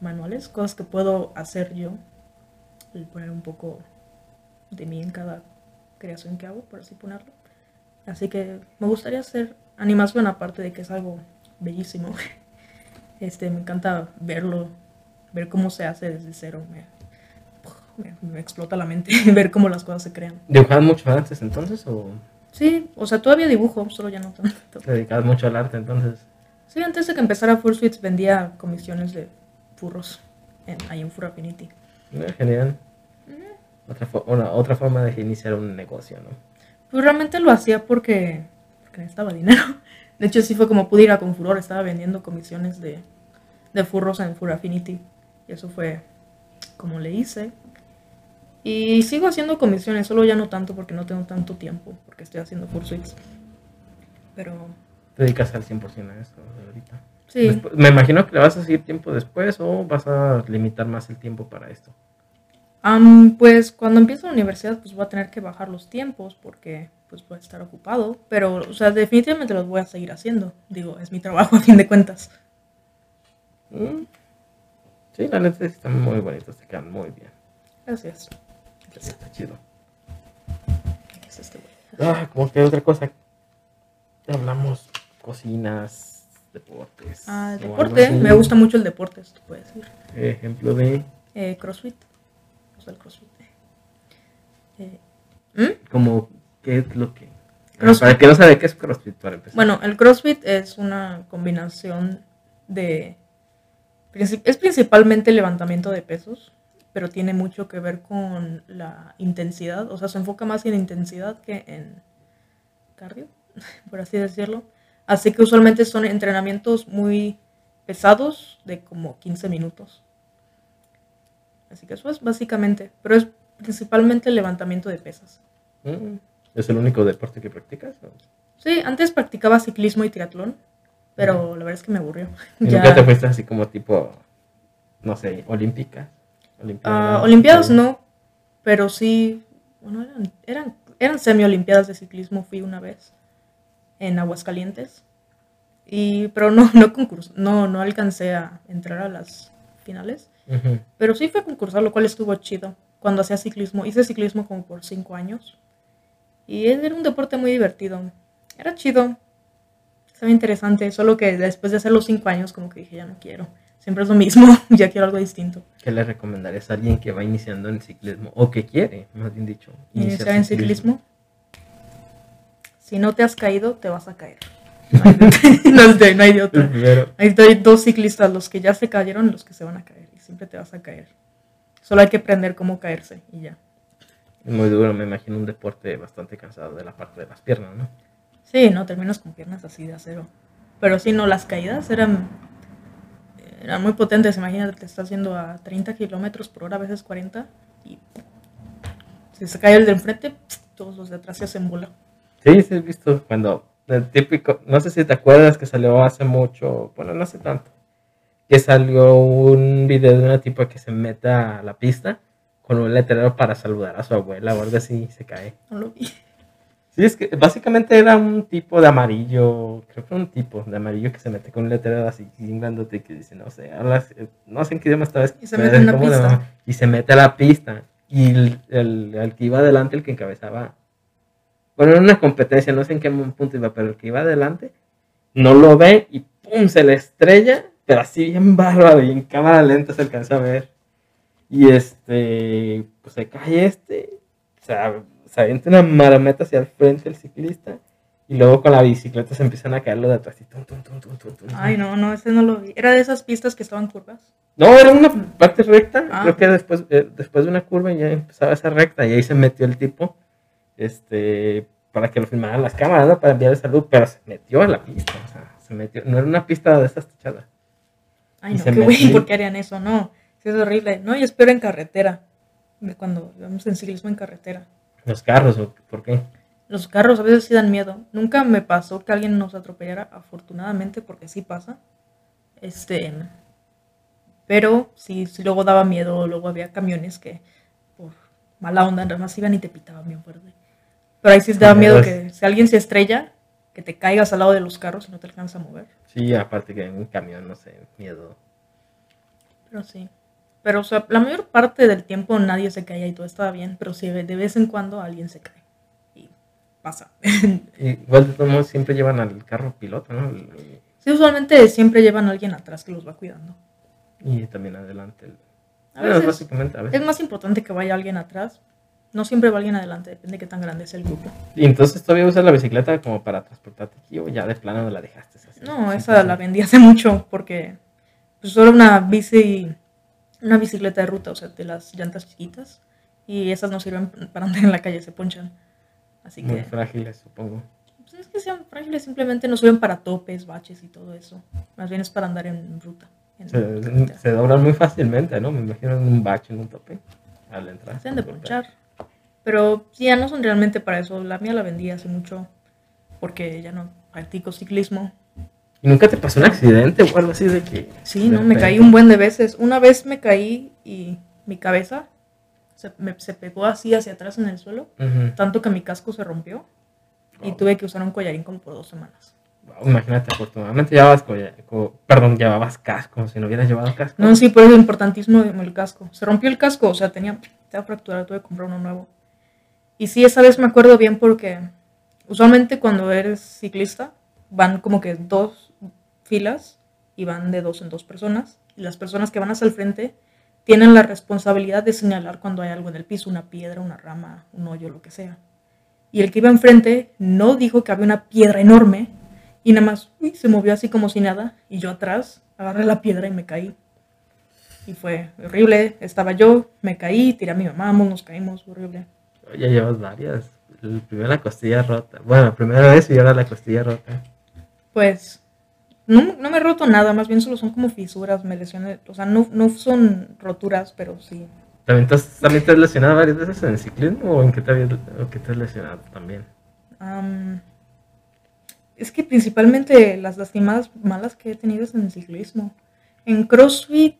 manuales, cosas que puedo hacer yo y poner un poco de mí en cada creación que hago, por así ponerlo. Así que me gustaría hacer animación aparte de que es algo bellísimo. Este, me encanta verlo, ver cómo se hace desde cero. Me- me explota la mente ver cómo las cosas se crean. ¿Dibujabas mucho antes entonces o Sí, o sea, todavía dibujo, solo ya no tanto. te dedicabas mucho al arte entonces? Sí, antes de que empezara Fursuits vendía comisiones de furros en, ahí en Furaffinity. Eh, Genial. Otra, una, otra forma de iniciar un negocio, ¿no? Pues realmente lo hacía porque, porque necesitaba dinero. De hecho, sí fue como pude ir a Confuror, estaba vendiendo comisiones de, de furros en Furaffinity. Y eso fue como le hice. Y sigo haciendo comisiones, solo ya no tanto porque no tengo tanto tiempo, porque estoy haciendo Fursuits. Pero Te dedicas al 100% a eso ahorita. sí, me imagino que le vas a seguir tiempo después o vas a limitar más el tiempo para esto. Am, pues cuando empiezo la universidad pues voy a tener que bajar los tiempos porque pues voy a estar ocupado. Pero, o sea, definitivamente los voy a seguir haciendo. Digo, es mi trabajo a fin de cuentas. Mm. Sí, la neta sí están muy bonitos, te quedan muy bien. Gracias. Está chido. ¿Qué es este güey? Ah, como que otra cosa. Hablamos cocinas, deportes. Ah, deporte. Me gusta mucho el deporte, esto puede decir. Ejemplo de Eh, crossfit. O sea, el crossfit. Eh, ¿hmm? como qué es lo que... Ah, Crossfit. para el que no sabe qué es CrossFit para empezar. Bueno, el CrossFit es una combinación de... Es principalmente levantamiento de pesos, pero tiene mucho que ver con la intensidad. O sea, se enfoca más en intensidad que en cardio, por así decirlo. Así que usualmente son entrenamientos muy pesados de como 15 minutos. Así que eso es básicamente, pero es principalmente levantamiento de pesas. Mm, ¿Es el único deporte que practicas? o? Sí, antes practicaba ciclismo y triatlón, pero la verdad es que me aburrió. ¿Y Ya- nunca te fuiste así como tipo, no sé, olímpicas? Ah, Olimpiadas, Olimpiadas o- no, pero sí, bueno, eran, eran, eran semi-olimpiadas de ciclismo, fui una vez en Aguascalientes, y, pero no, no, concurs- no, no alcancé a entrar a las finales, pero sí fue a concursar, lo cual estuvo chido. Cuando hacía ciclismo, hice ciclismo como por cinco años, y era un deporte muy divertido, era chido, estaba interesante, solo que después de hacer los cinco años como que dije, ya no quiero, siempre es lo mismo, ya quiero algo distinto. ¿Qué le recomendarías a alguien que va iniciando en ciclismo? O que quiere, más bien dicho. iniciar en ciclismo. Si no te has caído, te vas a caer. no, es de- no hay de otra. Hay do- dos ciclistas, los que ya se cayeron y los que se van a caer. Y siempre te vas a caer. Solo hay que aprender cómo caerse y ya. es muy duro, me imagino un deporte bastante cansado de la parte de las piernas, ¿no? Sí, no, terminas con piernas así de acero. Pero sí, no, las caídas eran, eran muy potentes. Imagínate, te estás yendo a 30 kilómetros por hora, a veces 40. Y si se cae el de enfrente, todos los de atrás se hacen bola. Sí, sí, he visto cuando el típico, no sé si te acuerdas que salió hace mucho, bueno, no hace tanto, que salió un video de una tipo que se mete a la pista con un letrero para saludar a su abuela o algo así y se cae. No lo vi. Sí, es que básicamente era un tipo de amarillo, creo que era un tipo de amarillo que se mete con un letrero así grandote que dice, no sé, no sé en qué idioma esta vez. Y se mete en una pista. Y se mete a la pista. Y el, el- el que iba adelante, el que encabezaba, bueno, era una competencia, no sé en qué punto iba, pero el que iba adelante no lo ve y ¡pum! se le estrella, pero así bien bárbaro y en cámara lenta se alcanza a ver. Y este, pues se cae este, o sea, se avienta una marometa hacia el frente el ciclista y luego con la bicicleta se empiezan a caer los de atrás y tum, tum, tum, tum, tum, tum. Ay, no, no, ese no lo vi. Era de esas pistas que estaban curvas. No, era una parte recta. Ah. Creo que después, eh, después de una curva ya empezaba esa recta y ahí se metió el tipo este, para que lo filmaran las cámaras, ¿no? Para enviar salud, pero se metió a la pista. O sea, se metió. No era una pista de estas techadas. Ay, Y no, qué güey. ¿por qué harían eso? No, es horrible. No, yo espero en carretera. Cuando vamos en ciclismo en carretera. Los carros, ¿o ¿por qué? Los carros a veces sí dan miedo. Nunca me pasó que alguien nos atropellara, afortunadamente, porque sí pasa. Este. Pero sí, sí luego daba miedo. Luego había camiones que por mala onda nada más iban y te pitaban bien fuerte. Pero ahí sí daba miedo es- que si alguien se estrella, que te caigas al lado de los carros y no te alcanzas a mover. Sí, aparte que en un camión, no sé, miedo. Pero sí. Pero, o sea, la mayor parte del tiempo nadie se caía y todo estaba bien. Pero sí, de vez en cuando alguien se cae. Y pasa. Igual de todos modos siempre llevan al carro piloto, ¿no? El- Sí, usualmente siempre llevan a alguien atrás que los va cuidando. Y también adelante. el- A Bueno, veces básicamente a es más importante que vaya alguien atrás. No siempre va alguien adelante, depende de qué tan grande es el grupo. Y entonces todavía usas la bicicleta como para transportarte aquí o ya de plano la dejaste así. No, esa la vendí hace mucho porque pues era una bici, una bicicleta de ruta, o sea, de las llantas chiquitas. Y esas no sirven para andar en la calle, se ponchan. Así Muy que, frágiles, supongo. pues es que sean frágiles, simplemente no sirven para topes, baches y todo eso. Más bien es para andar en ruta. en Se, se doblan muy fácilmente, ¿no? Me imagino en un bache, en un tope. Al entrar. Se han de ponchar. Pero ya no son realmente para eso. La mía la vendí hace mucho porque ya no practico ciclismo. ¿Y nunca te pasó un accidente o algo así de que... Sí, de no, me caí un buen de veces. Una vez me caí y mi cabeza se, me- se pegó así hacia atrás en el suelo, tanto que mi casco se rompió y tuve que usar un collarín como por dos semanas. Wow, imagínate, afortunadamente llevabas, colla- co- perdón, llevabas casco, si no hubieras llevado casco. No, sí, por eso es importantísimo el casco. Se rompió el casco, o sea, tenía, estaba fracturado, tuve que comprar uno nuevo. Y sí, esa vez me acuerdo bien porque usualmente cuando eres ciclista van como que dos filas y van de dos en dos personas. Y las personas que van hacia el frente tienen la responsabilidad de señalar cuando hay algo en el piso, una piedra, una rama, un hoyo, lo que sea. Y el que iba enfrente no dijo que había una piedra enorme y nada más uy, se movió así como si nada. Y yo atrás agarré la piedra y me caí. Y fue horrible. Estaba yo, me caí, tiré a mi mamá, nos caímos, horrible. Ya llevas varias. Primero la costilla rota. Bueno, primera vez y ahora la costilla rota. Pues no, no me he roto nada, más bien solo son como fisuras, me lesioné. O sea, no, no son roturas, pero sí. ¿También te, has, ¿También te has lesionado varias veces en el ciclismo o en qué te, habías, o qué te has lesionado también? Am, es que principalmente las lastimadas malas que he tenido es en el ciclismo. En CrossFit.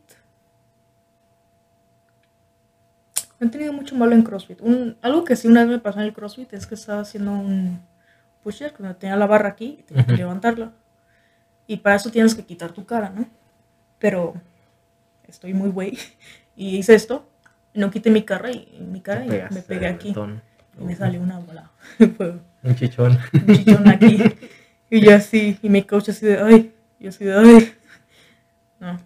No he tenido mucho malo en CrossFit. Un, algo que sí una vez me pasó en el CrossFit es que estaba haciendo un pusher cuando tenía la barra aquí y tenía que levantarla. Y para eso tienes que quitar tu cara, ¿no? Pero estoy muy güey y hice esto. No quité mi cara y mi cara y me pegué aquí. Y me salió una bola. Un chichón. un chichón aquí. Y yo así, y mi coach así de, ay, yo así de, ay. No,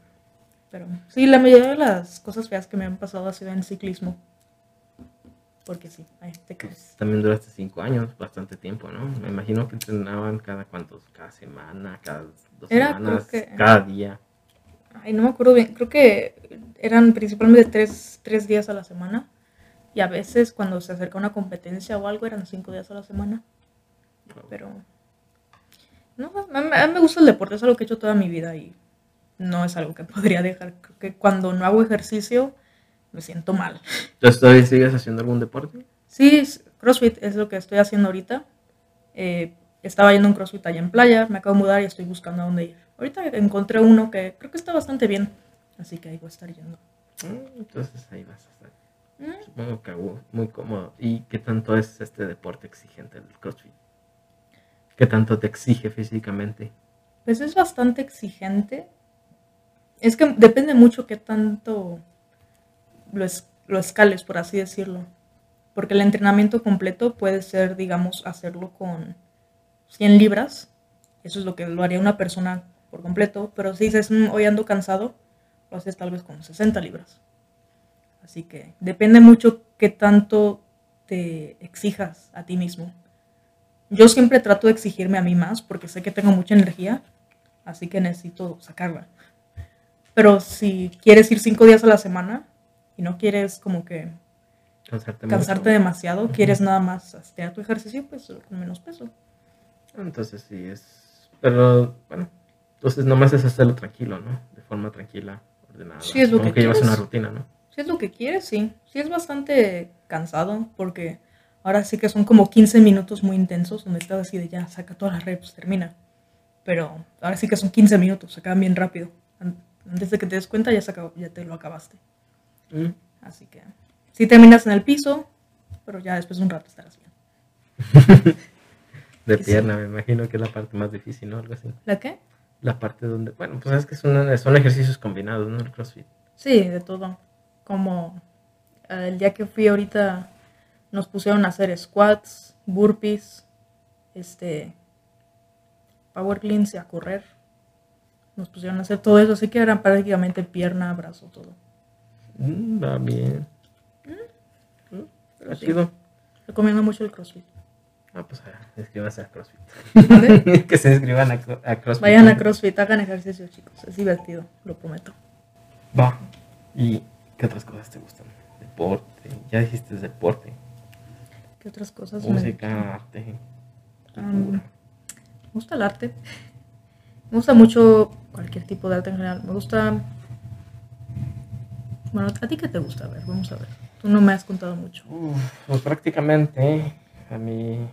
pero sí, la mayoría de las cosas feas que me han pasado ha sido en ciclismo. Porque sí, te caes. También duraste cinco años, bastante tiempo, ¿no? Me imagino que entrenaban cada cuántos, cada semana, cada dos Era, semanas, creo que- cada día. Ay, no me acuerdo bien, creo que eran principalmente tres, tres días a la semana. Y a veces cuando se acerca una competencia o algo eran cinco días a la semana. Pero no, a mí, a mí me gusta el deporte, es algo que he hecho toda mi vida y no es algo que podría dejar. Creo que cuando no hago ejercicio me siento mal. Entonces, ¿todavía sigues haciendo algún deporte? Sí, CrossFit es lo que estoy haciendo ahorita. Eh, estaba yendo un CrossFit allá en playa, me acabo de mudar y estoy buscando a dónde ir. Ahorita encontré uno que creo que está bastante bien, así que ahí voy a estar yendo. Mm, Entonces ahí vas a estar. Mm, Supongo que hago muy cómodo. ¿Y qué tanto es este deporte exigente, el CrossFit? ¿Qué tanto te exige físicamente? Pues es bastante exigente. Es que depende mucho qué tanto lo, es- lo escales, por así decirlo. Porque el entrenamiento completo puede ser, digamos, hacerlo con 100 libras. Eso es lo que lo haría una persona por completo. Pero si dices, "Mm, hoy ando cansado, lo haces tal vez con 60 libras. Así que depende mucho qué tanto te exijas a ti mismo. Yo siempre trato de exigirme a mí más porque sé que tengo mucha energía, así que necesito sacarla. Pero si quieres ir cinco días a la semana y no quieres como que Cansarte, demasiado, quieres nada más hacer tu ejercicio, pues con menos peso. Entonces sí es. Pero bueno, entonces nomás es hacerlo tranquilo, ¿no? De forma tranquila, ordenada. Sí, es lo Supongo que llevas quieres. una rutina, ¿no? Si es lo que quieres, sí. Sí es bastante cansado porque ahora sí que son como 15 minutos muy intensos donde estás así de ya, saca todas las reps, termina. Pero ahora sí que son 15 minutos, se acaban bien rápido. An- Antes de que te des cuenta ya, se acabó- ya te lo acabaste. Mm. Así que sí terminas en el piso, pero ya después de un rato estarás bien. De Sí. pierna, me imagino que es la parte más difícil, ¿no? Algo así. ¿La qué? La parte donde. Bueno, pues es que son, son ejercicios combinados, ¿no? El CrossFit. Sí, de todo. Como eh, el día que fui ahorita nos pusieron a hacer squats, burpees, este, power cleans y a correr. Nos pusieron a hacer todo eso, así que eran prácticamente pierna, brazo, todo. Mm, va bien. Mm, está Sí. chido. Recomiendo mucho el CrossFit. Ah, pues ah, inscríbanse a CrossFit. Que se inscriban a, a CrossFit. Vayan a CrossFit, hagan ejercicio, chicos. Es divertido, lo prometo. Va. ¿Y qué otras cosas te gustan? Deporte. Ya dijiste deporte. ¿Qué otras cosas? me- Música, arte. Cultura. Me gusta el arte. Me gusta mucho cualquier tipo de arte en general. Me gusta. Bueno, ¿a ti qué te gusta? A ver, vamos a ver. Tú no me has contado mucho. Uf, pues prácticamente a mí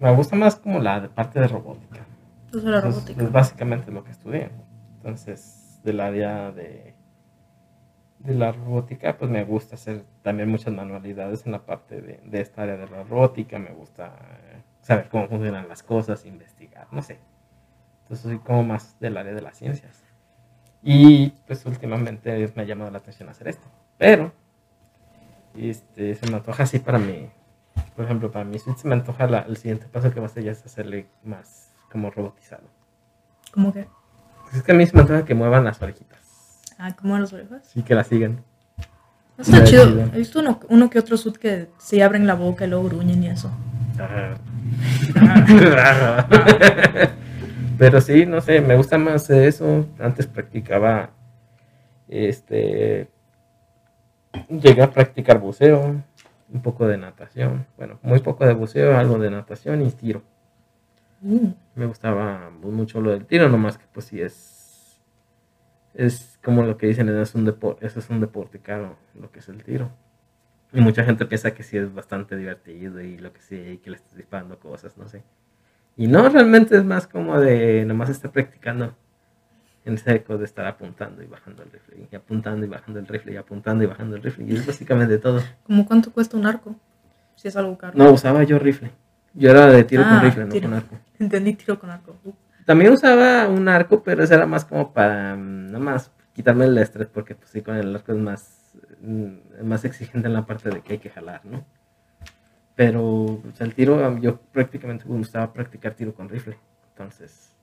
me gusta más como la de parte de robótica. Yo soy la Es- robótica. Es, básicamente lo que estudié. Entonces, del área de, de la robótica, pues me gusta hacer también muchas manualidades en la parte de, de esta área de la robótica. Me gusta saber cómo funcionan las cosas, investigar, no sé. Entonces, soy como más del área de las ciencias. Y pues últimamente me ha llamado la atención hacer esto. Pero, este, se me antoja así para mí. Por ejemplo, para mí se me antoja la- el siguiente paso que va a ser ya es hacerle más como robotizado. ¿Cómo que? Pues es que a mí se me antoja que muevan las orejitas. Ah, ¿cómo las orejas? Sí, que la sigan. Está chido. He visto uno, uno que otro sud que se abren la boca y luego gruñen y eso. Pero sí, no sé, me gusta más eso. Antes practicaba, este, llegué a practicar buceo, un poco de natación. Bueno, muy poco de buceo, algo de natación y tiro. Uh, Me gustaba mucho lo del tiro, nomás que pues sí es, es como lo que dicen, es un deporte, eso es un deporte caro, lo que es el tiro. Y mucha gente piensa que sí es bastante divertido y lo que sí, y que le estás disparando cosas, no sé. Y no, realmente es más como de nomás estar practicando en seco, de estar apuntando y bajando el rifle, y apuntando y bajando el rifle, y apuntando y bajando el rifle, y es básicamente todo. ¿Cómo cuánto cuesta un arco? Si es algo caro. No, usaba yo rifle. Yo era de tiro Ah, con rifle, no tiro. con arco. Entendí tiro con arco. Uh, También usaba un arco, pero ese era más como para mm, nada más quitarme el estrés, porque pues sí, con el arco es más, mm, más exigente en la parte de que hay que jalar, ¿no? Pero pues, el tiro, yo prácticamente me gustaba practicar tiro con rifle. Entonces,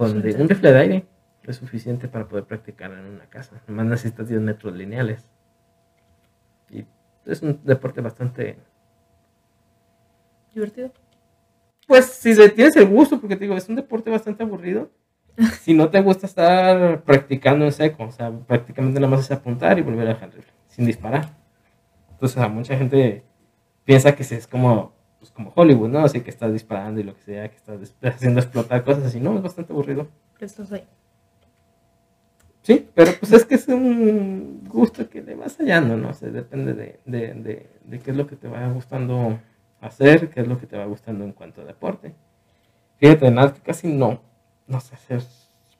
con de- un rifle de aire es suficiente para poder practicar en una casa. Nomás necesitas 10 metros lineales. Y es un deporte bastante divertido. Pues si tienes el gusto, porque te digo, es un deporte bastante aburrido. Si no te gusta estar practicando en seco, o sea, prácticamente nada más es apuntar y volver a dejar el rifle, sin disparar. Entonces, a mucha gente piensa que es como, pues, como Hollywood, ¿no? Así que estás disparando y lo que sea, que estás haciendo explotar cosas así. No, es bastante aburrido. Estás ahí. Sí, pero pues es que es un gusto que le vas hallando, ¿no? O sea, depende de, de, de, de qué es lo que te va gustando hacer, qué es lo que te va gustando en cuanto a deporte. Fíjate, nada, casi no, no sé hacer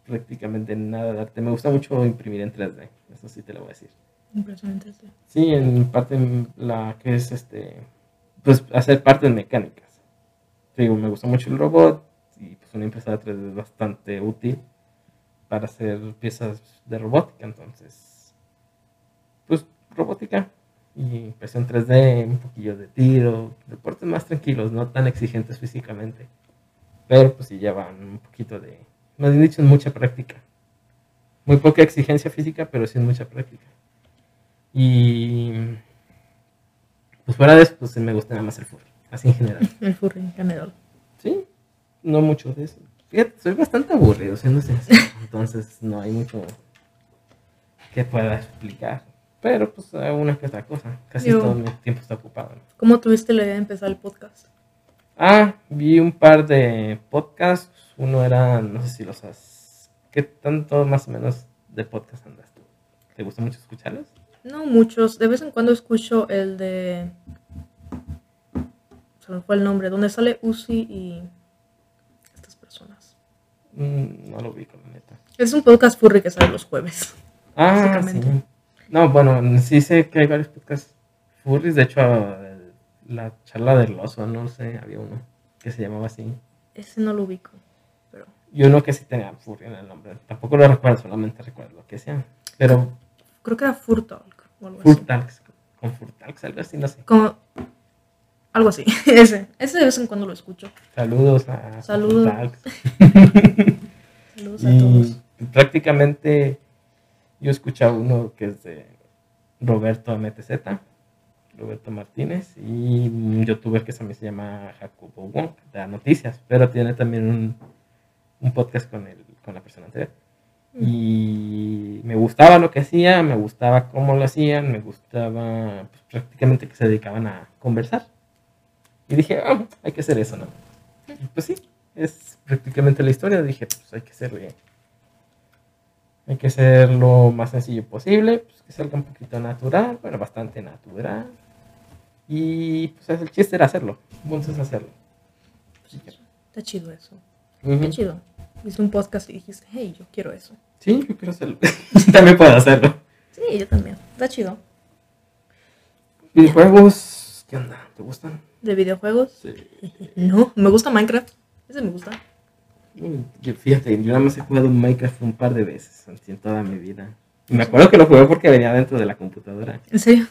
prácticamente nada de arte. Me gusta mucho imprimir en 3D, eso sí te lo voy a decir. Impresionante. Sí, en parte en la que es este, pues hacer partes mecánicas. Digo, me gusta mucho el robot y pues una impresora 3D es bastante útil para hacer piezas de robótica, entonces, pues robótica y impresión 3D, un poquillo de tiro, deportes más tranquilos, no tan exigentes físicamente, pero pues sí llevan un poquito de, más bien dicho, mucha práctica. Muy poca exigencia física, pero sí mucha práctica. Y pues fuera de eso, pues me gusta nada más el furry, así en general. El furry en general. Sí, no mucho de eso. Fíjate, soy bastante aburrido siendo sincero, entonces no hay mucho que pueda explicar. Pero pues una que otra cosa, casi Yo- todo mi tiempo está ocupado. ¿no? ¿Cómo tuviste la idea de empezar el podcast? Ah, vi un par de podcasts, uno era, no sé si los has... ¿Qué tanto más o menos de podcast andas tú? ¿Te gusta mucho escucharlos? No muchos. De vez en cuando escucho el de. Se me fue el nombre. Donde sale Uzi y. Estas personas. Mm, no lo vi con la neta. Es un podcast furry que sale los jueves. Ah, sí. No, bueno, sí sé que hay varios podcasts furries. De hecho, la charla del oso, no sé, había uno que se llamaba así. Ese no lo ubico. Pero. Y uno que sí tenía furry en el nombre. Tampoco lo recuerdo, solamente recuerdo lo que sea. Pero Creo que era Furtalk o algo así. Con Furtalks, algo así, no sé. Como. Algo así. Ese. Ese de vez en cuando lo escucho. Saludos a Saludos. Saludos a Y todos. prácticamente yo escuchaba uno que es de Roberto MTZ, Roberto Martínez, y un youtuber que también se llama Jacobo Wong, da noticias, pero tiene también un, un podcast con, el, con la persona anterior. Y me gustaba lo que hacía, me gustaba cómo lo hacían, me gustaba pues, prácticamente que se dedicaban a conversar. Y dije, "Ah, hay que hacer eso, ¿no? Y pues sí, es prácticamente la historia. Dije, pues hay que hacerle. Hay que ser lo más sencillo posible, pues que salga un poquito natural, bueno, bastante natural. Y pues el chiste era hacerlo, entonces hacerlo. Está chido eso. ujú. Qué chido. Hice un podcast y dijiste, hey, yo quiero eso. Sí, yo quiero hacerlo. También puedo hacerlo. Sí, yo también. Está chido. Videojuegos, ¿qué onda? ¿Te gustan? ¿De videojuegos? Sí. No, me gusta Minecraft. Ese me gusta. Mm, yo- Fíjate, yo nada más he jugado Minecraft un par de veces en toda mi vida. Y me acuerdo que lo jugué porque venía dentro de la computadora. ¿En serio?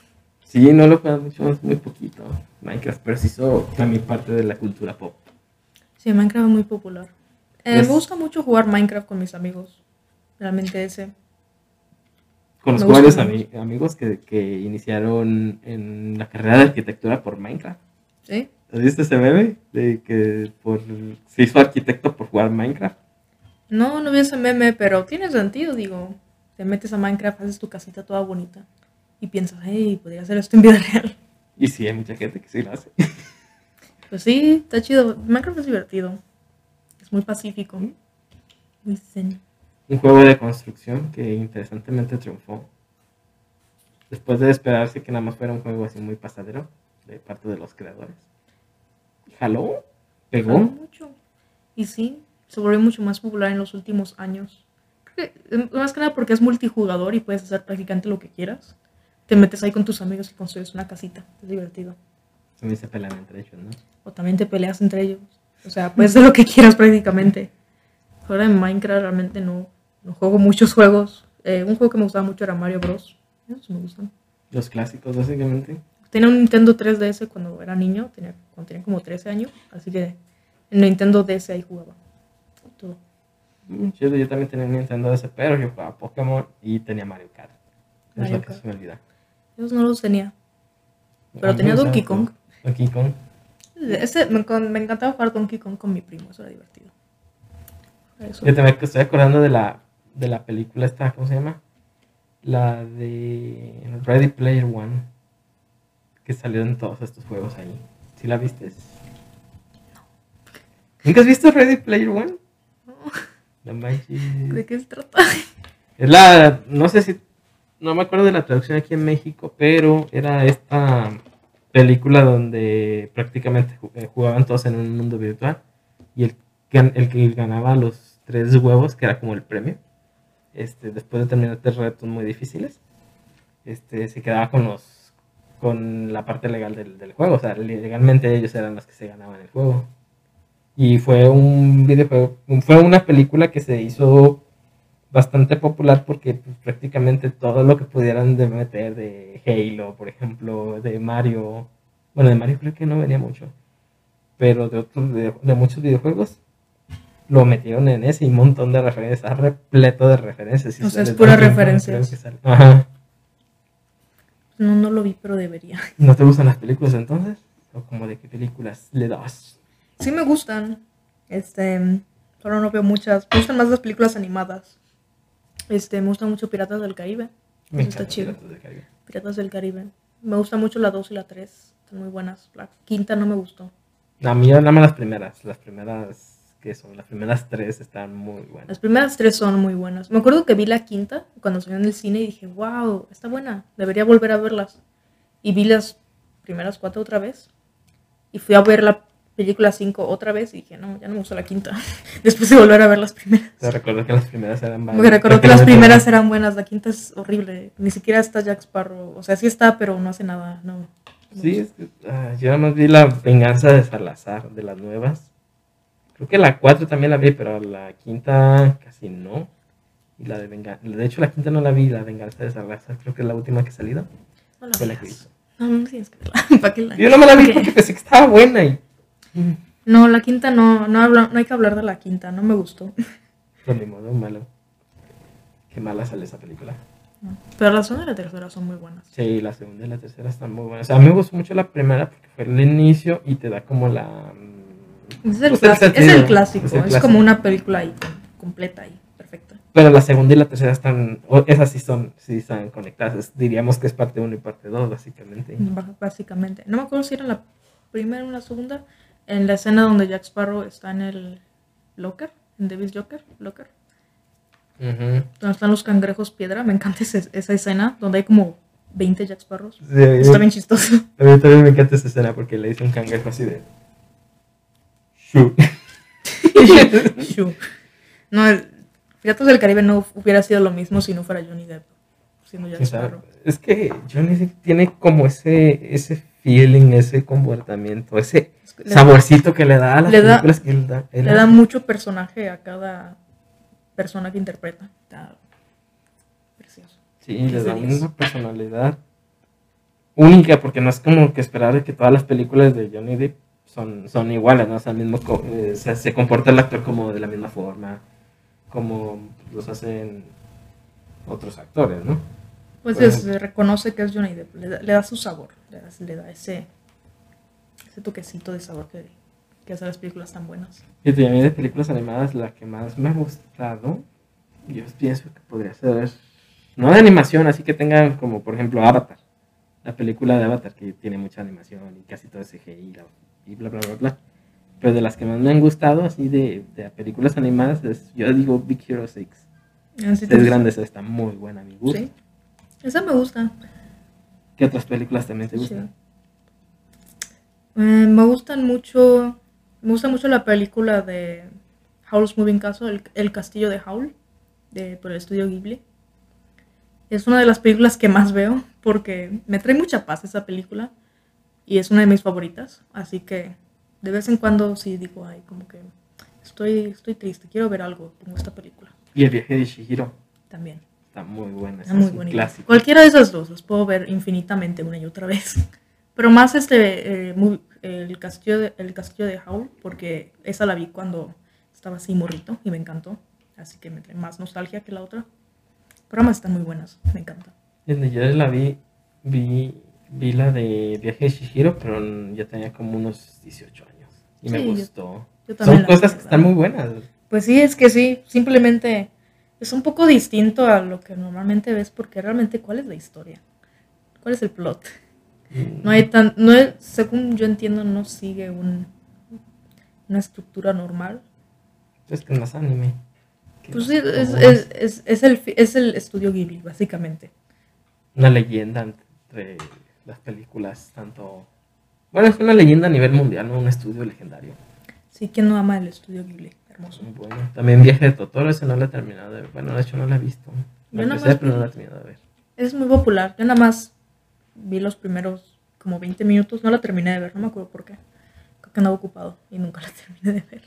Sí, no lo he jugado mucho, es muy poquito Minecraft, pero sí hizo también parte de la cultura pop. Sí, Minecraft es muy popular. Eh, Me gusta mucho jugar Minecraft con mis amigos. Realmente ese. Conozco varios ami- amigos que, que iniciaron en la carrera de arquitectura por Minecraft. ¿Sí? ¿Has visto ese meme? De que por, se hizo arquitecto por jugar Minecraft. No, no vi ese meme, pero tiene sentido, digo. Te metes a Minecraft, haces tu casita toda bonita. Y piensas, hey, podría hacer esto en vida real. Y sí, hay mucha gente que sí lo hace. Pues sí, está chido. Minecraft es divertido. Es muy pacífico. Muy zen. Un juego de construcción que interesantemente triunfó. Después de esperarse que nada más fuera un juego así muy pasadero de parte de los creadores. Jaló, pegó. Jaló mucho. Y sí, se volvió mucho más popular en los últimos años. Creo que, eh, más que nada porque es multijugador y puedes hacer prácticamente lo que quieras. Te metes ahí con tus amigos y construyes una casita. Es divertido. También se pelean entre ellos, ¿no? O también te peleas entre ellos. O sea, puedes hacer lo que quieras prácticamente. Ahora en Minecraft realmente no, no juego muchos juegos. Eh, un juego que me gustaba mucho era Mario Bros. Esos me gustan. Los clásicos, básicamente. Tenía un Nintendo 3DS cuando era niño, tenía, cuando tenía como 13 años. Así que en Nintendo DS ahí jugaba. Todo. Mm, Yo, yo también tenía un Nintendo DS, pero yo jugaba Pokémon y tenía Mario Kart. Es lo que se me olvida. Esos no los tenía. Pero tenía Donkey Kong. Donkey Kong. Ese, me, encantaba jugar Donkey Kong con mi primo, eso era divertido. Eso. Yo también estoy acordando de la, de la película esta, ¿cómo se llama? La de Ready Player One. Que salió en todos estos juegos ahí. ¿Sí la viste? ¿Nunca has visto Ready Player One? No manches. ¿De qué se trata? Es la, no sé si, no me acuerdo de la traducción aquí en México, pero era esta película donde prácticamente eh, jugaban todos en un mundo virtual y el, el que ganaba los tres huevos, que era como el premio, este, después de terminar tres retos muy difíciles, este, se quedaba con los con la parte legal del, del juego, o sea, legalmente ellos eran los que se ganaban el juego. Y fue un videojuego, fue una película que se hizo bastante popular porque pues, prácticamente todo lo que pudieran de meter de Halo, por ejemplo, de Mario, bueno, de Mario creo que no venía mucho, pero de otros, de, de muchos videojuegos lo metieron en ese y un montón de referencias, está repleto de referencias. y O sea, es pura sale. Ajá. No, no lo vi, pero debería. ¿No te gustan las películas entonces? ¿O como de qué películas le das? Sí me gustan. Este, solo no veo muchas. Me gustan más las películas animadas. Este, me gusta mucho Piratas del Caribe. Me está chido. Piratas del Caribe. Piratas del Caribe. Me gusta mucho la 2 y la 3. Están muy buenas. La quinta no me gustó. A mí nada más las primeras, las primeras que son, las primeras tres están muy buenas. Las primeras tres son muy buenas. Me acuerdo que vi la quinta cuando salió en el cine y dije, wow, está buena. Debería volver a verlas. Y vi las primeras cuatro otra vez. Y fui a ver la película 5 otra vez y dije, no, ya no me gustó la quinta. Después de volver a ver las primeras. Te recuerdo que las primeras eran Me recuerdo que las primeras eran buenas, la quinta es horrible. Ni siquiera está Jack Sparrow. O sea, sí está, pero no hace nada. No. no Sí, es que, ah, yo nada más vi la venganza de Salazar, de las nuevas. Creo que la 4 también la vi, pero la quinta casi no. Y la de venganza. De hecho, la quinta no la vi, la venganza de Salazar. Creo que es la última que ha salido. No la Fue la que hizo. No, no tienes que verla. ¿Para qué la- Yo no me la vi Ok. porque pensé que estaba buena y. No, la quinta no, no, habla- no hay que hablar de la quinta, no me gustó. Pues ni modo, malo. Qué mala sale esa película. Pero la segunda y la tercera son muy buenas. Sí, la segunda y la tercera están muy buenas. O sea, a mí me gustó mucho la primera porque fue el inicio y te da como la. mm, Es el, pues, clásico, es sentido, el clásico, es es, el clásico. como una película ahí com- completa y perfecta. Pero la segunda y la tercera están. esas sí son sí están conectadas. Es- diríamos que es parte 1 y parte 2, básicamente. Básicamente. No me acuerdo si era la primera o la segunda. En la escena donde Jack Sparrow está en el locker, en Davis Joker, locker, donde están los cangrejos piedra. Me encanta ese- esa escena donde hay como 20 Jack Sparrows. Sí, Está bien chistoso. A mí también me encanta esa escena porque le dice un cangrejo así de. Shoo. Shoo. No, Piratas del Caribe no hubiera sido lo mismo si no fuera Johnny Depp siendo Jack Sparrow. es que Johnny Depp tiene como ese, ese feeling, ese comportamiento, ese le- saborcito que le da a las le da- películas que él da. Le da mucho personaje a cada persona que interpreta. Está precioso. Sí, le da una personalidad única, porque no es como que esperar que todas las películas de Johnny Depp son, son iguales, ¿no? O sea, mismo eh, se, se comporta el actor como de la misma forma, como los hacen otros actores, ¿no? Pues Bueno. es- se reconoce que es Johnny Depp. Le da, le da su sabor. Le da, le da ese, ese toquecito de sabor que, que hace las películas tan buenas. Y mí de películas animadas la que más me ha gustado, yo pienso que podría ser, no de animación, así que tengan como por ejemplo Avatar, la película de Avatar que tiene mucha animación y casi todo es CGI y la- y bla bla bla bla. Pero de las que más me han gustado así de, de películas animadas es, yo digo Big Hero 6. Así te Es grande, esa está muy buena a mi gusto. Sí. Esa me gusta. ¿Qué otras películas también te Sí. gustan? Eh, me gustan mucho. Me gusta mucho la película de Howl's Moving Castle, el, el castillo de Howl, de, por el estudio Ghibli. Es una de las películas que más veo porque me trae mucha paz esa película y es una de mis favoritas. Así que de vez en cuando sí digo, ay, como que estoy, estoy triste, quiero ver algo, pongo esta película Y el viaje de Shihiro también. Está muy buena, Está muy es clásico. Cualquiera de esas dos las puedo ver infinitamente una y otra vez. Pero más este, eh, muy- el, castillo de, el castillo de Howl, porque esa la vi cuando estaba así morrito y me encantó. Así que me trae más nostalgia que la otra. Pero ambas están muy buenas, me encanta. Desde yo la vi, vi, vi la de Viaje de Shihiro, pero ya tenía como unos 18 años. Y me Sí, yo- gustó. Yo también Son cosas que están muy buenas. Pues sí, es que sí, simplemente es un poco distinto a lo que normalmente ves porque realmente ¿cuál es la historia? ¿Cuál es el plot? No hay tan, no es- según yo entiendo, no sigue un, una estructura normal. Es que no es anime. Pues sí, es, es, es, es el, es el estudio Ghibli, básicamente. Una leyenda entre las películas, tanto Bueno, es una leyenda a nivel mundial, ¿no? Un estudio legendario. Sí, ¿quién no ama el estudio Ghibli? Hermoso. Muy bueno. También Viaje de Totoro, ese no lo he terminado de ver. Bueno, de hecho no lo he visto. Yo nada más pero no lo he terminado de ver. Es muy popular. Yo nada más vi los primeros como 20 minutos. No la terminé de ver, no me acuerdo por qué. Creo que andaba ocupado y nunca la terminé de ver.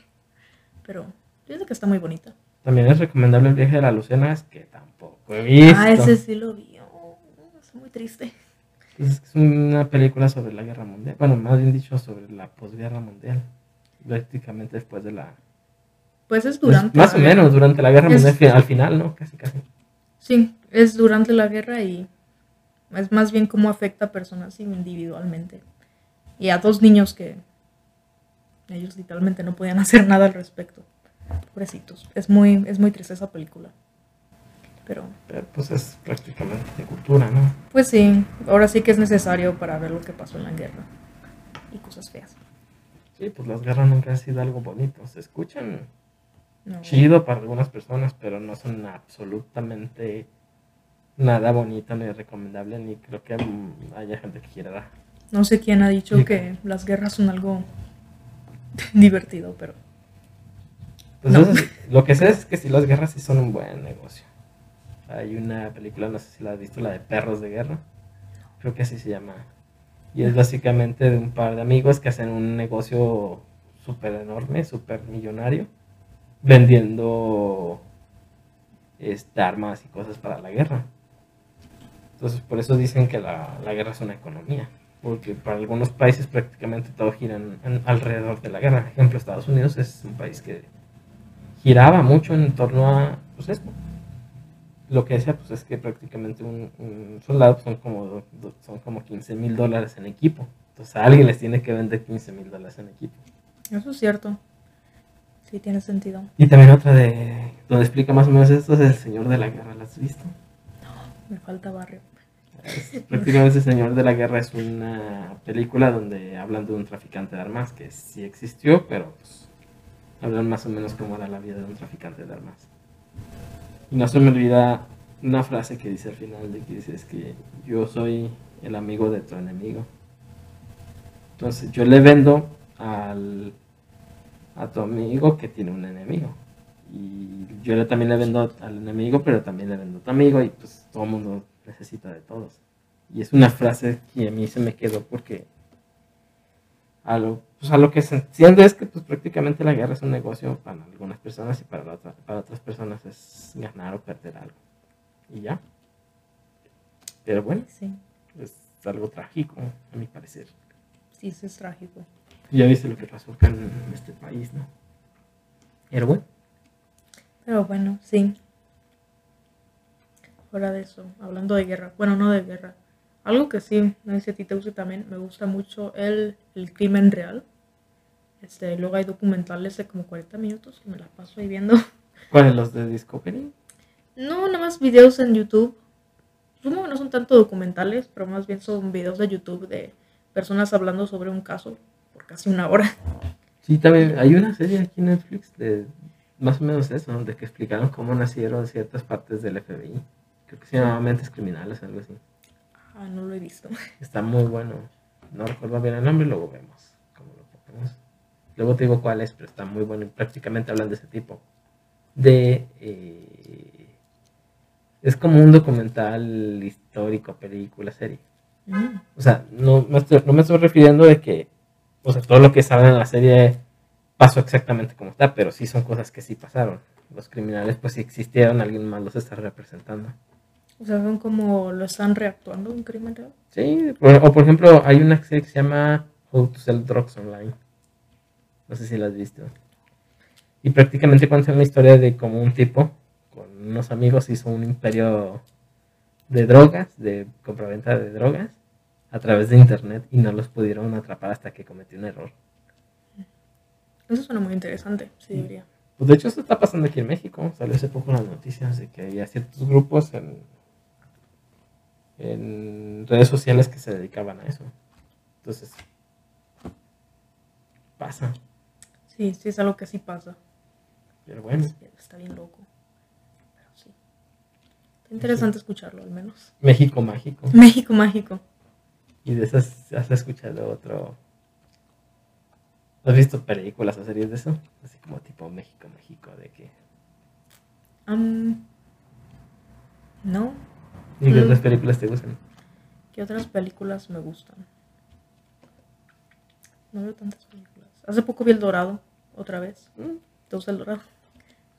Pero pienso que está muy bonita. También es recomendable el viaje de la Luciérnagas, que tampoco he visto. Ah, ese sí lo vi. Oh, es muy triste. Pues es es una película sobre la guerra mundial. Bueno, más bien dicho, sobre la posguerra mundial. Prácticamente después de la. Pues es pues, durante. más la o guerra. menos, durante la guerra Es- mundial, fi- al final, ¿no? Casi, casi. Sí, es durante la guerra y es más bien cómo afecta a personas individualmente. Y a dos niños que ellos literalmente no podían hacer nada al respecto. Pobrecitos. Es muy, es muy triste esa película. Pero, Pero pues es prácticamente de cultura, ¿no? pues sí, ahora sí que es necesario para ver lo que pasó en la guerra. Y cosas feas. Sí, pues las guerras nunca han sido algo bonito. Se escuchan No. chido para algunas personas, pero no son absolutamente nada bonito ni recomendable, ni creo que mm, haya gente que quiera. No sé quién ha dicho Sí. que las guerras son algo divertido, pero Pues No. lo que sé es que si las guerras sí son un buen negocio. Hay una película, no sé si la has visto, la de Perros de Guerra. Creo que así se llama. Y es básicamente de un par de amigos que hacen un negocio súper enorme, súper millonario, vendiendo este, armas y cosas para la guerra. Entonces, por eso dicen que la, la guerra es una economía. Porque para algunos países prácticamente todo gira alrededor de la guerra. Por ejemplo, Estados Unidos es un país que giraba mucho en torno a pues esto. Lo que decía pues es que prácticamente un, soldado son como son como 15 mil dólares en equipo. Entonces a alguien les tiene que vender 15 mil dólares en equipo. eso es cierto. Sí, tiene sentido. Y también otra de donde explica más o menos esto es el Señor de la Guerra. ¿La has visto? Me falta barrio. Es- prácticamente el Señor de la Guerra es una película donde hablan de un traficante de armas que sí existió, pero pues hablan más o menos cómo era la vida de un traficante de armas. Y no se me olvida una frase que dice al final de que dice es que yo soy el amigo de tu enemigo. Entonces yo le vendo al, a tu amigo que tiene un enemigo. Y yo le, también le vendo al enemigo, pero también le vendo a tu amigo y pues todo el mundo necesita de todos. Y es una frase que a mí se me quedó porque a lo, pues a lo que se entiende es que pues prácticamente la guerra es un negocio para algunas personas y para, otra- para otras personas es ganar o perder algo. Y ya. Pero bueno, Sí, es algo trágico, a mi parecer. sí, sí es trágico. Ya viste lo que pasó acá en este país, ¿no? Pero bueno. Pero bueno, sí. Fuera de eso, hablando de guerra. Bueno, no de guerra. Algo que sí, no sé si a ti te gusta también, me gusta mucho el, el crimen real. Este, luego hay documentales de como 40 minutos que me la paso ahí viendo. ¿Cuáles los de Discovery? No, nada más videos en YouTube. Supongo que no son tanto documentales, pero más bien son videos de YouTube de personas hablando sobre un caso por casi una hora. Sí, también hay una serie aquí en Netflix de más o menos eso, de que explicaron cómo nacieron ciertas partes del FBI. Creo que se llamaba Mentes Criminales, algo así. Ah, no lo he visto. Está muy bueno. No recuerdo bien el nombre, luego vemos cómo lo ponemos. Luego te digo cuál es, pero está muy bueno y prácticamente hablan de ese tipo. De... eh, es como un documental histórico, película, serie. Mm, O sea, no me, estoy, no me estoy refiriendo de que, o sea, todo lo que saben en la serie pasó exactamente como está, pero sí son cosas que sí pasaron. Los criminales, pues si existieron, alguien más los está representando. O sea, son como lo están reactuando un crimen real. Sí, o, o por ejemplo, hay una serie que se llama How to Sell Drugs Online. No sé si la has visto. Y prácticamente cuenta la historia de cómo un tipo con unos amigos hizo un imperio de drogas, de compraventa de drogas, a través de internet y no los pudieron atrapar hasta que cometió un error. Eso suena muy interesante, sí, debería. Pues de hecho esto está pasando aquí en México. Salió hace poco las noticias de que había ciertos grupos en, en redes sociales que se dedicaban a eso. Entonces, pasa. Sí, sí, es algo que sí pasa. Pero bueno, Está bien loco. Pero sí. Está interesante escucharlo, al menos. México mágico. México mágico. Y de esas has escuchado otro ¿Has visto películas o series de eso? Así como tipo México, México, de que... Am, no. ¿Y qué Mm. otras películas te gustan? ¿Qué otras películas me gustan? No veo tantas películas. Hace poco vi El Dorado, otra vez. ¿Te gusta El Dorado?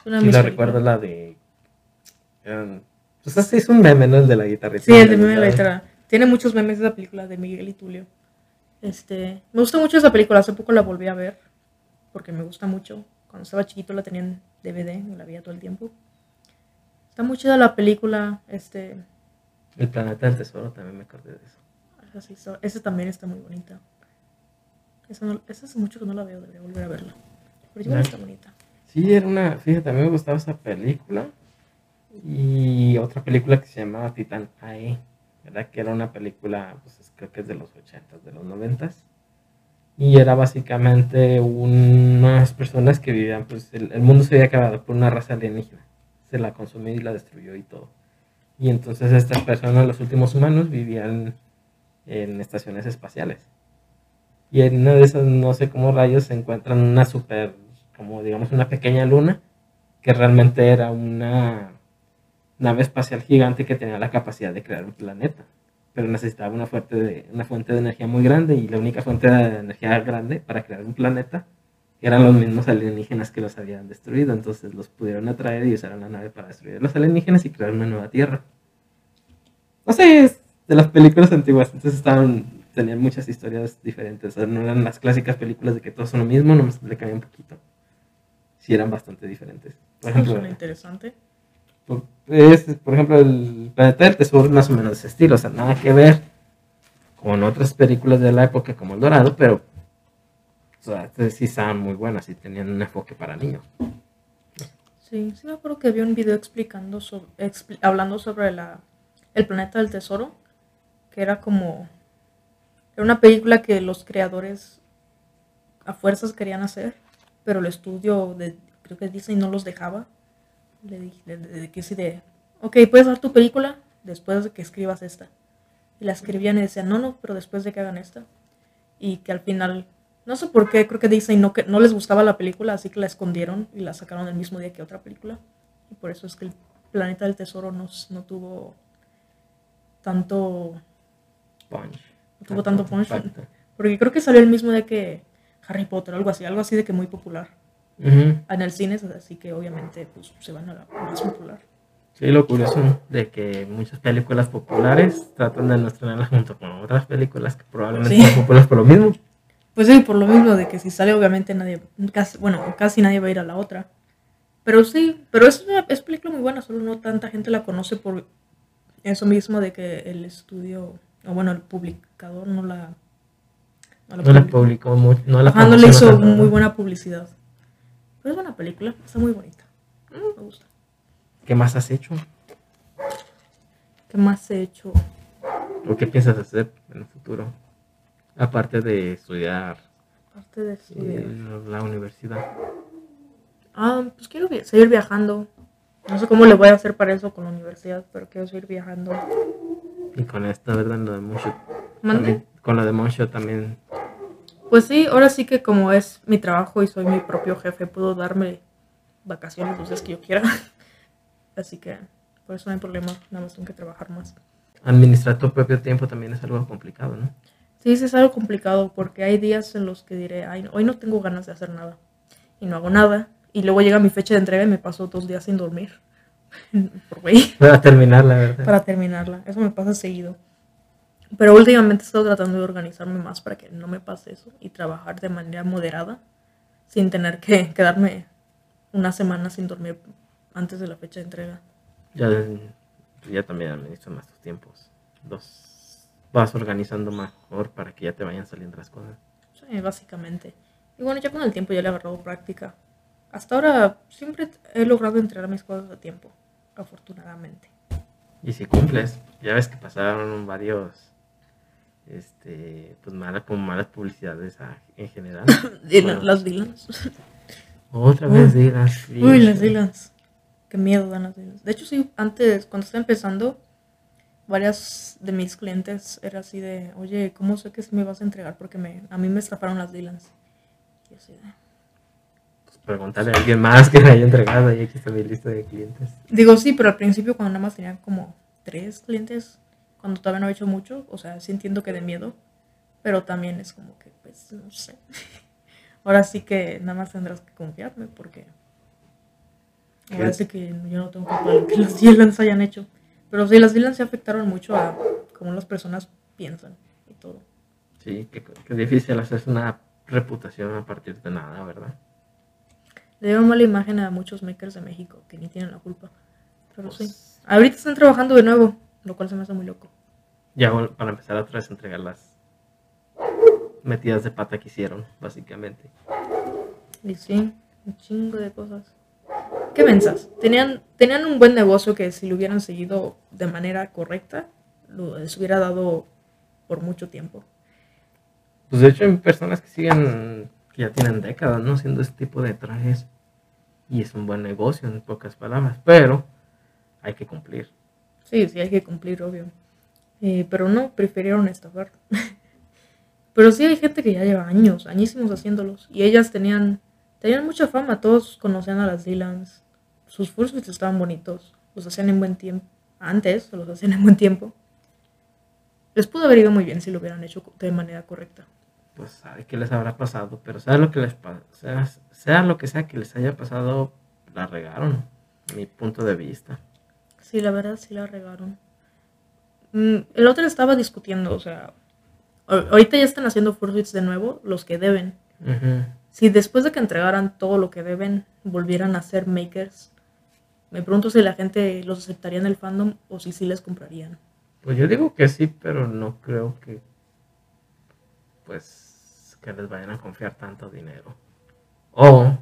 Es una Sí, la recuerdo la de... um, pues así es un meme, ¿no? El de la guitarra. Sí, el de meme de la guitarra. Tiene muchos memes esa película de Miguel y Tulio. Este, me gusta mucho esa película. Hace poco la volví a ver porque me gusta mucho. Cuando estaba chiquito la tenía en DVD, me la veía todo el tiempo. Está muy chida la película. Este, El planeta del tesoro también me acordé de eso. esa, sí está- esa también está muy bonita. Esa, no- esa hace mucho que no la veo, debería volver a verla. Pero igual está bonita. Sí, era una... Fíjate, a mí me gustaba esa película. Y otra película que se llamaba Titán AE. ¿Verdad? Que era una película, pues creo que es de los 80, de los 90. Y era básicamente unas personas que vivían, pues el, el mundo se había acabado por una raza alienígena. Se la consumió y la destruyó y todo. Y entonces estas personas, los últimos humanos, vivían en estaciones espaciales. Y en una de esas, no sé cómo rayos, se encuentran una super, como digamos, una pequeña luna, que realmente era una nave espacial gigante que tenía la capacidad de crear un planeta. Pero necesitaba una fuente de, una fuente de energía muy grande y la única fuente de energía grande para crear un planeta eran los mismos alienígenas que los habían destruido. Entonces los pudieron atraer y usaron la nave para destruir a los alienígenas y crear una nueva Tierra. No sé, es de las películas antiguas. Entonces estaban, tenían muchas historias diferentes. O sea, no eran las clásicas películas de que todos son lo mismo, nomás le cambian un poquito. Sí, eran bastante diferentes. Por ejemplo, Suena interesante. por- es, por ejemplo, el Planeta del Tesoro es más o menos ese estilo, o sea, nada que ver con otras películas de la época como El Dorado, pero o sea, sí estaban muy buenas y tenían un enfoque para niños. Sí, sí me acuerdo que vi un video explicando sobre, hablando sobre la, el planeta del tesoro, que era como, era una película que los creadores a fuerzas querían hacer, pero el estudio de, creo que Disney no los dejaba. Le dije, le, le- le quise de, ok, puedes dar tu película después de que escribas esta. Y la escribían y decían, no, no, pero después de que hagan esta. Y que al final, no sé por qué, creo que Disney no, que, no les gustaba la película, así que la escondieron y la sacaron el mismo día que otra película. Y por eso es que el Planeta del Tesoro no, no tuvo tanto, Punch. no tuvo tanto punch. Porque creo que salió el mismo día que Harry Potter, algo así, algo así de que muy popular En el cine, así que obviamente pues, se van a la más popular. Sí, lo curioso de que muchas películas populares tratan de no estrenarlas junto con otras películas que probablemente Sí. son populares por lo mismo. Pues sí, por lo mismo de que si sale obviamente nadie, casi, bueno, casi nadie va a ir a la otra. Pero sí, pero es una es película muy buena, solo no tanta gente la conoce por eso mismo de que el estudio, o bueno, el publicador no la... No la No la publicó. publicó mucho, no la Ajá, no le hizo muy buena publicidad. Pero es buena película, está muy bonita. Mm, me gusta. ¿Qué más has hecho? ¿Qué más he hecho? ¿O qué piensas hacer en el futuro? Aparte de estudiar Aparte de estudiar. la universidad. Ah, pues quiero seguir viajando. No sé cómo le voy a hacer para eso con la universidad, pero quiero seguir viajando. Y con esta, ¿verdad? Lo de. ¿Mande? También- Con lo de Moonshot también. Pues sí, ahora sí que como es mi trabajo y soy mi propio jefe, puedo darme vacaciones los días que yo quiera. Así que por eso no hay problema, nada más tengo que trabajar más. Administrar tu propio tiempo también es algo complicado, ¿no? Sí, sí es algo complicado porque hay días en los que diré, Ay, hoy no tengo ganas de hacer nada y no hago nada. Y luego llega mi fecha de entrega y me paso dos días sin dormir. Por. Para terminar, la verdad. para terminarla. Eso me pasa seguido. Pero últimamente he estado tratando de organizarme más para que no me pase eso y trabajar de manera moderada sin tener que quedarme una semana sin dormir antes de la fecha de entrega. Ya, ya también administras más tus tiempos. Los vas organizando mejor para que ya te vayan saliendo las cosas. Sí, básicamente. Y bueno, ya con el tiempo ya le he agarrado práctica. Hasta ahora siempre he logrado entregar mis cosas a tiempo, afortunadamente. Y si cumples, ya ves que pasaron varios, este, pues malas, como malas publicidades a- en general. Dylan- Bueno, Las Dylans. Otra vez digas. Uy, las Dylans. Qué miedo dan las Dylans. De hecho, sí, antes, cuando estaba empezando, varias de mis clientes era así de, oye, ¿cómo sé que me vas a entregar? Porque me, a mí me estafaron las Dylans. Y así de- Pues preguntarle a alguien más que me haya entregado y aquí está mi lista de clientes. Digo, sí, pero al principio cuando nada más tenía como tres clientes, cuando todavía no he hecho mucho, o sea, sí entiendo que de miedo, pero también es como que, pues, no sé. Ahora sí que nada más tendrás que confiarme porque ahora ¿Qué? sí que yo no tengo culpa de lo que las Dylan's hayan hecho. Pero sí, las se afectaron mucho a cómo las personas piensan y todo. Sí, qué, qué difícil hacerse una reputación a partir de nada, ¿verdad? Le dieron mala imagen a muchos makers de México que ni tienen la culpa. Pero sí. Pues, Ahorita están trabajando de nuevo, lo cual se me hace muy loco. Ya para empezar a entregar las metidas de pata que hicieron, básicamente. Y sí, un chingo de cosas. ¿Qué pensás? Tenían, tenían un buen negocio que si lo hubieran seguido de manera correcta, lo, les hubiera dado por mucho tiempo. Pues de hecho hay personas que siguen, que ya tienen décadas, ¿no? Haciendo este tipo de trajes. Y es un buen negocio, en pocas palabras. Pero hay que cumplir. Sí, sí, hay que cumplir, obvio. Eh, pero no, prefirieron estafar. pero sí hay gente que ya lleva años, añísimos haciéndolos. Y ellas tenían, tenían mucha fama, todos conocían a las Dylans. Sus fursuits estaban bonitos, los hacían en buen tiempo. Antes, los hacían en buen tiempo. Les pudo haber ido muy bien si lo hubieran hecho de manera correcta. Pues sabe qué les habrá pasado. Pero sea lo que les sea, sea lo que sea que les haya pasado, la regaron. Mi punto de vista. Sí, la verdad sí la regaron. Mm, el otro estaba discutiendo, o sea, ahorita ya están haciendo fursuits de nuevo, los que deben. Ujú. Si después de que entregaran todo lo que deben, volvieran a ser makers, me pregunto si la gente los aceptaría en el fandom o si sí les comprarían. Pues yo digo que sí, pero no creo que pues que les vayan a confiar tanto dinero. O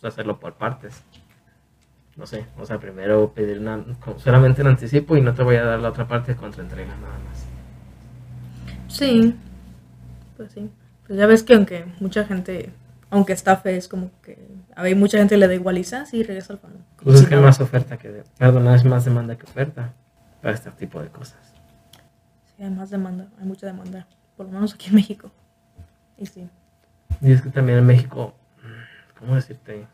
pues, hacerlo por partes. No sé, o sea, primero pedir una, solamente un anticipo y no te voy a dar la otra parte contra entrega nada más. Sí, pues sí. Pues ya ves que aunque mucha gente, aunque estafe, es como que hay mucha gente le da igual y regresa al. Como Pues es que hay más oferta que, de- perdón, es más demanda que oferta para este tipo de cosas. Sí, hay más demanda, hay mucha demanda, por lo menos aquí en México. Y sí. Y es que también en México, ¿cómo decirte?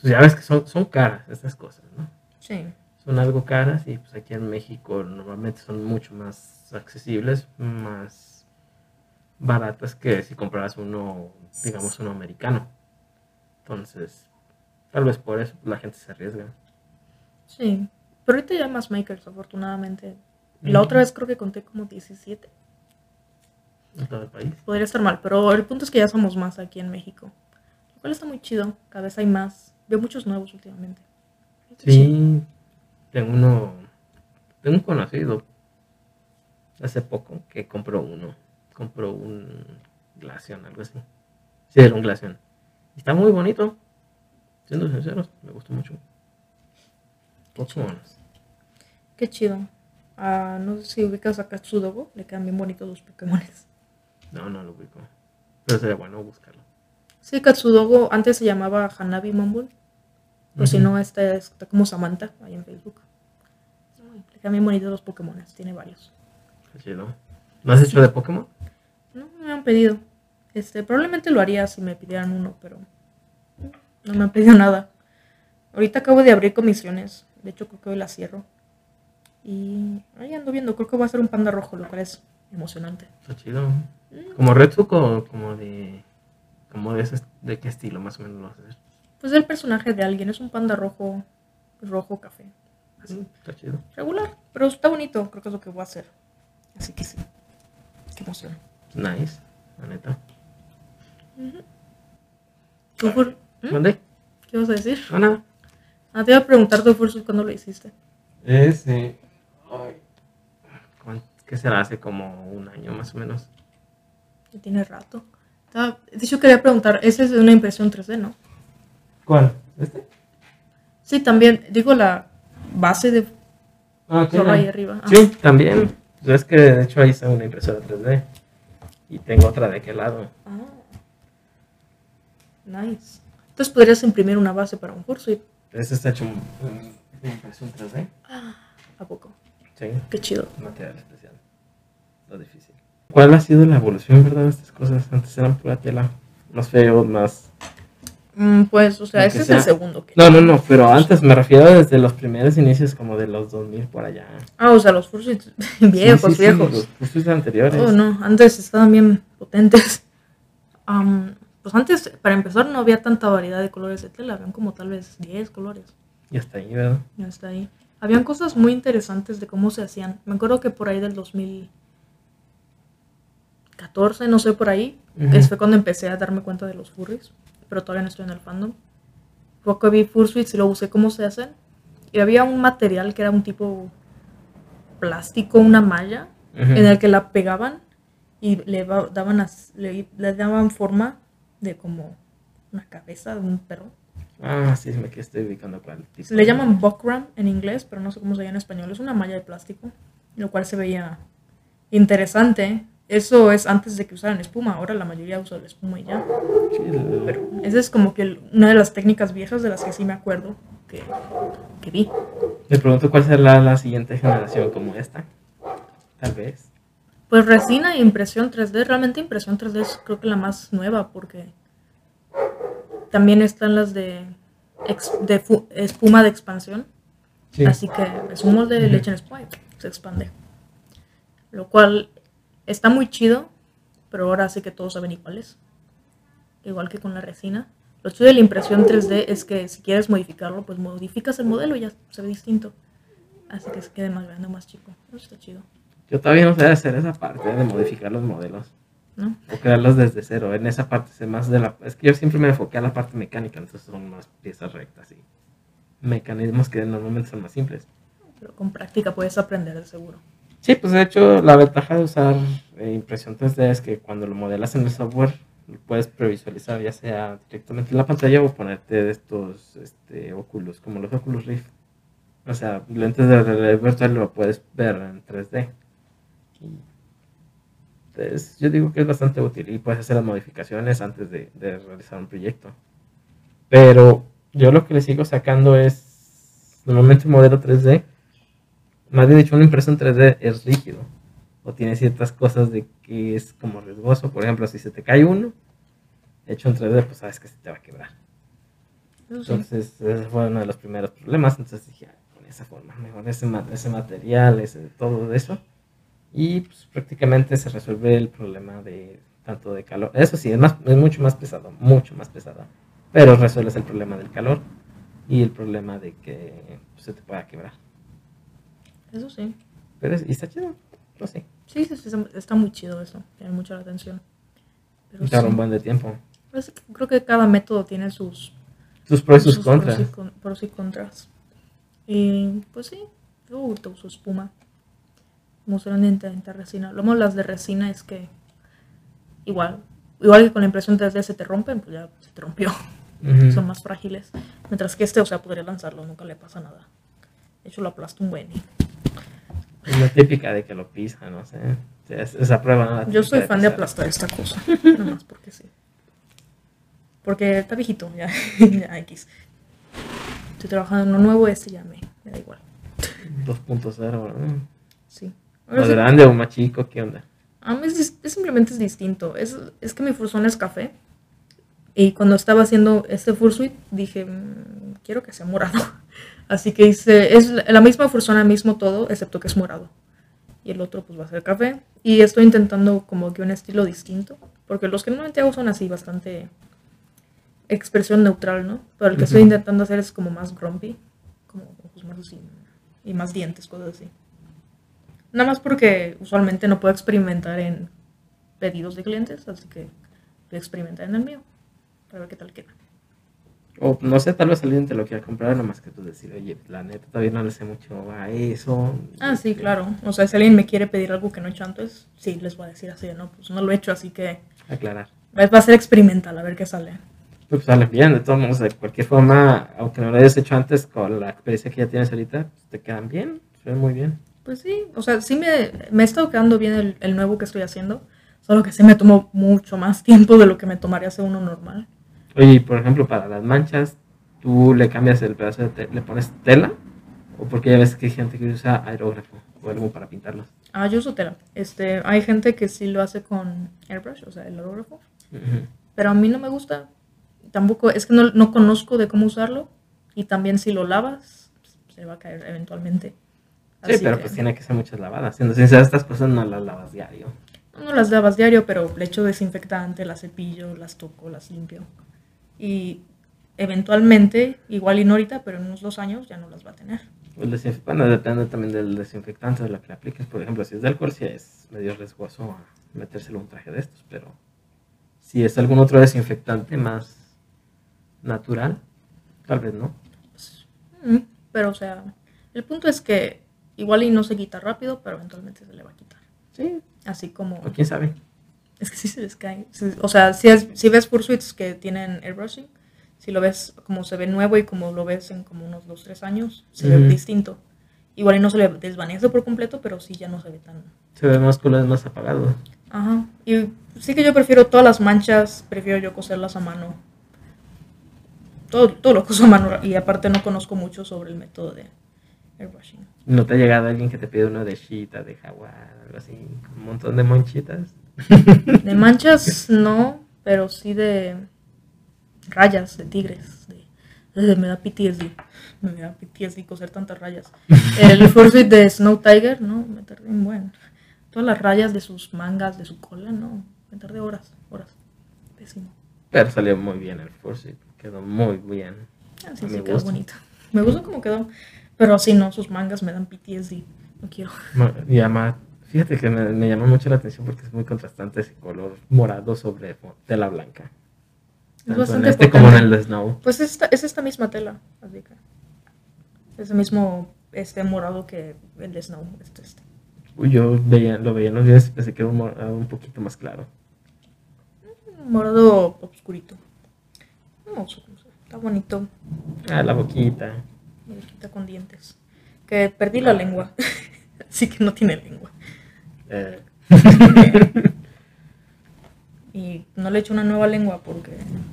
Pues ya ves que son, son caras estas cosas, ¿no? Sí, son algo caras y pues aquí en México normalmente son mucho más accesibles, más baratas que si compraras uno, digamos, uno americano. Entonces, tal vez por eso la gente se arriesga. sí. Pero ahorita ya más makers, afortunadamente. La otra vez creo que conté como 17. En todo el país. Podría estar mal, pero el punto es que ya somos más aquí en México. Lo cual está muy chido. Cada vez hay más. Veo muchos nuevos últimamente. Sí, tengo uno, tengo un conocido hace poco que compró uno, compró un Glaceon, algo así. Sí, era un Glaceon. Está muy bonito, siendo sinceros, me gustó mucho. Pokémon. Qué chido. Ah, no sé si ubicas a Katsudogo. Le quedan bien bonitos los Pokémon. No, no lo ubico. Pero sería bueno buscarlo. Sí, Katsudogo antes se llamaba Hanabi Mumble. O si no, está, está como Samantha ahí en Facebook. Bien bonitos los Pokémon. Tiene varios. Chido. ¿No has hecho de Pokémon? No me han pedido. Este, probablemente lo haría si me pidieran uno, pero no me han pedido nada. Ahorita acabo de abrir comisiones. De hecho, creo que hoy las cierro. Y ahí ando viendo. Creo que va a ser un panda rojo, lo cual es emocionante. Está chido. Mm, ¿Como Retsuko o como de... como de, ese, de qué estilo más o menos lo haces? Pues el personaje de alguien es un panda rojo, rojo café. Así. Mm, Está chido. Regular, pero está bonito. Creo que es lo que voy a hacer. Así que sí. Qué emoción. Nice, la neta. ¿Tu fur- ¿Mm? ¿Dónde? ¿Qué vas a decir? No, nada. Ah, te iba a preguntar tu cuándo lo hiciste. Ese. Ay. ¿cuán- ¿Qué será? Hace como un año más o menos. Ya tiene rato. Estaba- De hecho, quería preguntar, esa es una impresión 3D, ¿no? ¿Cuál? ¿Este? Sí, también, digo la base de Ah, solo ahí arriba. Ah, Sí, también. Es que de hecho ahí está una impresora 3D. Y tengo otra de aquel lado. Ah. Nice. Entonces podrías imprimir una base para un fursuit. Este está hecho en impresión 3D. ¿A poco? Sí, Qué chido. material especial. Lo difícil. ¿Cuál ha sido la evolución, verdad, de estas cosas? Antes eran pura tela. más feos, más... Mm, pues, o sea, ese es el segundo. Que No, no, no, pero antes me refiero desde los primeros inicios como de los 2000 por allá. Ah, o sea, los fursuits viejos, Sí, sí, sí, viejos. los cursos anteriores. Oh, no, antes estaban bien potentes. Am, pues antes, para empezar, no había tanta variedad de colores de tela, habían como tal vez 10 colores. Y hasta ahí, ¿verdad? Ya está ahí. Habían cosas muy interesantes de cómo se hacían. Me acuerdo que por ahí del 2014, no sé, por ahí, Ujú. que fue cuando empecé a darme cuenta de los furries, pero todavía no estoy en el fandom. Fue que vi fursuits y lo usé cómo se hacen. Y había un material que era un tipo plástico, una malla, Ujú. en el que la pegaban y le daban, as- le, le daban forma de como una cabeza de un perro. Ah, sí, me estoy ubicando cuál tipo. Le llaman buckram en inglés, pero no sé cómo se llama en español. Es una malla de plástico, lo cual se veía interesante. Eso es antes de que usaran espuma. Ahora la mayoría usa la espuma y ya. Sí, Pero esa es como que una de las técnicas viejas de las que sí me acuerdo que, que vi. Me pregunto cuál será la siguiente generación como esta. Tal vez. Pues resina e impresión 3D. Realmente impresión 3D es creo que la más nueva porque también están las de, ex- de fu- espuma de expansión. Sí. Así que es un molde de leche en spray, se expande. Lo cual está muy chido, pero ahora sí que todos saben iguales. Igual que con la resina. Lo chido de la impresión 3D es que si quieres modificarlo, pues modificas el modelo y ya se ve distinto. Así que se quede más grande o más chico. Eso está chido, Yo todavía no sé hacer esa parte de modificar los modelos. ¿no? O crearlos desde cero. En esa parte sé más de la... Es que yo siempre me enfoqué a la parte mecánica, entonces son más piezas rectas y mecanismos que normalmente son más simples. Pero con práctica puedes aprender de seguro. Sí, pues de hecho la ventaja de usar eh, impresión 3D es que cuando lo modelas en el software lo puedes previsualizar ya sea directamente en la pantalla o ponerte de estos este, óculos, como los Oculus Rift. O sea, lentes de realidad virtual lo puedes ver en 3D. Y, pues, yo digo que es bastante útil y puedes hacer las modificaciones antes de, realizar un proyecto. Pero yo lo que le sigo sacando es normalmente modelo 3D más bien dicho, una impresión 3D es rígido. O tiene ciertas cosas de que es como riesgoso. Por ejemplo, si se te cae uno, hecho en 3D, pues sabes que se te va a quebrar. Entonces, ese fue uno de los primeros problemas. Entonces dije, "Ah, con esa forma, mejor ese, ese material, ese, todo eso. Y pues, prácticamente se resuelve el problema de tanto de calor. Eso sí, es, más, es mucho más pesado, mucho más pesado. Pero resuelves el problema del calor y el problema de que pues, se te pueda quebrar. Eso sí. Pero es- y está chido, no sé. Sí, sí, sí, está- muy chido eso. Tiene mucha la atención. Pero Y tarda sí. un buen de tiempo. Pues, creo que cada método tiene sus, Sus pros y sus sus contras. Pros y, con- pros y contras. Y pues sí, yo uso espuma. Tinta tinta resina. Lo de las de resina es que igual, igual que con la impresión 3D se te rompen, pues ya se te rompió. Son más frágiles. Mientras que este, o sea, podría lanzarlo, nunca le pasa nada. De hecho, lo aplasto un buen. Es la típica de que lo pisa, no sé. Es- esa prueba, ¿no? La Yo soy fan de aplastar esta cosa. Nada más porque sí. Porque está viejito, ya, ya X. Estoy trabajando en uno nuevo, este ya me, me da igual. 2.0, ¿no? Sí. Ahora ¿Más sí, grande o más chico? ¿Qué onda? a mí es, dis- es simplemente es distinto. Es, es que mi fursón es café. Y cuando estaba haciendo este fursuit, dije, "Mm, quiero que sea morado. Así que hice, es la misma fursona, mismo todo, excepto que es morado. Y el otro pues va a ser café. Y estoy intentando como que un estilo distinto. Porque los que normalmente hago son así, bastante expresión neutral, ¿no? Pero el que estoy intentando hacer es como más grumpy. Como ojos más así. Y más dientes, cosas así. Nada más porque usualmente no puedo experimentar en pedidos de clientes, así que voy a experimentar en el mío. Para ver qué tal queda. O no sé, tal vez alguien te lo quiera comprar, nomás que tú decir, oye, la neta todavía no le sé mucho a eso. Ah, sí, Este, claro. O sea, si alguien me quiere pedir algo que no he hecho antes, sí, les voy a decir así, no, pues no lo he hecho, así que Aclarar. va a ser experimental, a ver qué sale. Pues sale bien, de todos modos, de cualquier forma, aunque no lo hayas hecho antes, con la experiencia que ya tienes ahorita, pues, te quedan bien, se ven muy bien. Pues sí, o sea, sí me, me ha estado quedando bien el, el nuevo que estoy haciendo, solo que sí me tomó mucho más tiempo de lo que me tomaría hacer uno normal. Oye, y por ejemplo, para las manchas, tú le cambias el pedazo de te- le pones tela, o porque ya ves que hay gente que usa aerógrafo o algo para pintarlos. Ah, yo uso tela. Este, hay gente que sí lo hace con airbrush, o sea, el aerógrafo. Pero a mí no me gusta. Tampoco, es que no, no conozco de cómo usarlo. Y también si lo lavas, se va a caer eventualmente. Sí, Así pero que- pues tiene que ser muchas lavadas. Siendo sincero, estas cosas no las lavas diario. No las lavas diario, pero le echo desinfectante, las cepillo, las toco, las limpio. Y eventualmente, igual y no ahorita, pero en unos dos años ya no las va a tener. Bueno, depende también del desinfectante de lo que le apliques. Por ejemplo, si es de alcohol, sí es medio riesgoso metérselo un traje de estos, pero si es algún otro desinfectante más natural, tal vez no. Mm, Pero, o sea, el punto es que igual y no se quita rápido, pero eventualmente se le va a quitar. Sí, Así como... o quién sabe. Es que sí se les cae. O sea, si, es- si ves fursuits que tienen airbrushing, si lo ves como se ve nuevo y como lo ves en como unos 2, 3 años, se ve distinto. Igual y no se le desvanece por completo, pero sí ya no se ve tan... Se ve más colores más apagado. Ajá. Y sí que yo prefiero todas las manchas, prefiero yo coserlas a mano. Todo, todo lo coso a mano y aparte no conozco mucho sobre el método de airbrushing. ¿No te ha llegado alguien que te pide uno de Shita, de Jaguar, algo así? Un montón de monchitas. De manchas no, pero sí de rayas, de tigres. De, eh, me da PTSD. Me da PTSD coser tantas rayas. El fursuit de Snow Tiger, no, me tardé un buen. Todas las rayas de sus mangas, de su cola, no, me tardé horas, horas. Pésimo. Pero salió muy bien el Fursuit. Quedó muy bien. Así Me sí quedó bonito. Me gusta cómo quedó. Pero así no, sus mangas me dan PTSD. No quiero. Ma- Y además, fíjate que me, me llamó mucho la atención porque es muy contrastante ese color morado sobre tela blanca. Es en bastante este como en el de Snow. Pues es esta, es esta misma tela, así que. Es el mismo este morado que el de Snow. Este, este. Uy, yo veía, lo veía en los videos y pensé que era un morado un poquito más claro. Morado oscurito. No. Está bonito. Ah, la boquita. Me quita con dientes. Que perdí la lengua. así que no tiene lengua. Eh, Y no le he hecho una nueva lengua porque.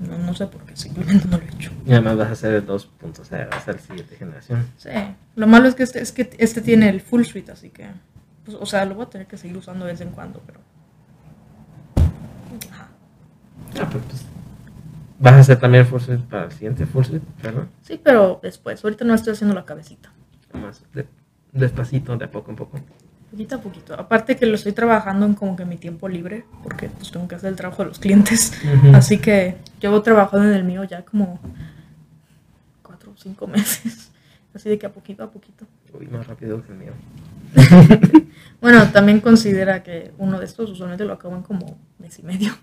No, no sé por qué, simplemente no lo he hecho. y además vas a hacer el 2.0, vas a ser la siguiente generación. Sí. Lo malo es que este, es que este tiene el full suite, así que. pues, o sea, lo voy a tener que seguir usando de vez en cuando, pero. Ajá. Ah, pero pues. Vas a hacer también el Fursuit para el siguiente Fursuit, ¿verdad? Sí, pero después. Ahorita no estoy haciendo la cabecita. Más de- despacito, de a poco en poco. Poquito a poquito. Aparte que lo estoy trabajando en como que mi tiempo libre, porque pues tengo que hacer el trabajo de los clientes. Así que llevo trabajando en el mío ya como cuatro o cinco meses. Así de que a poquito a poquito. Uy, más rápido que el mío. Bueno, también considera que uno de estos usualmente lo acabo en como mes y medio.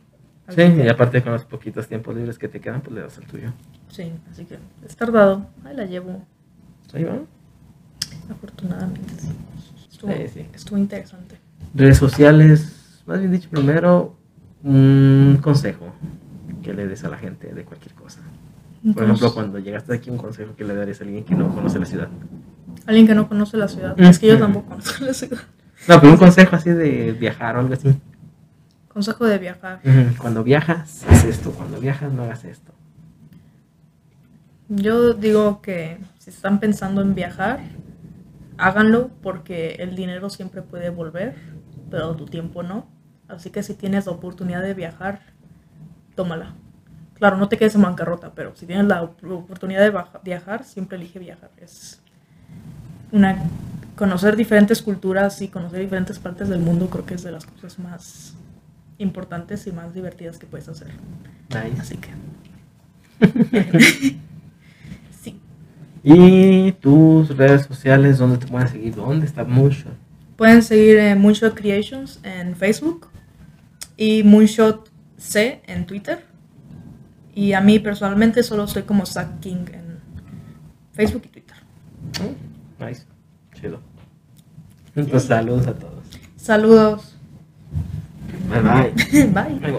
Sí, y aparte con los poquitos tiempos libres que te quedan, pues le das el tuyo. Sí, así que es tardado. Ahí la llevo, Ahí va. Afortunadamente. sí. Estuvo, Sí, sí. estuvo interesante. Redes sociales, más bien dicho, primero, un consejo que le des a la gente de cualquier cosa. Por ejemplo, cuando llegaste aquí, un consejo que le darías a alguien que no conoce la ciudad. Alguien que no conoce la ciudad. Es que yo tampoco conozco la ciudad. No, pero un consejo así de viajar o algo así. Consejo de viajar. Cuando viajas, haz esto. Cuando viajas, no hagas esto. Yo digo que si están pensando en viajar, háganlo porque el dinero siempre puede volver, pero tu tiempo no. Así que si tienes la oportunidad de viajar, tómala. Claro, no te quedes en bancarrota, pero si tienes la op- oportunidad de viajar, siempre elige viajar. Es una conocer diferentes culturas y conocer diferentes partes del mundo creo que es de las cosas más importantes y más divertidas que puedes hacer. Nice. Así que. Y tus redes sociales, ¿dónde te pueden seguir? ¿Dónde está mucho? Pueden seguir en Moonshot Creations en Facebook y Moonshot C en Twitter. Y a mí personalmente solo estoy como Zack King en Facebook y Twitter. Nice. Chido. Entonces, saludos a todos. Saludos. Bye bye. Bye.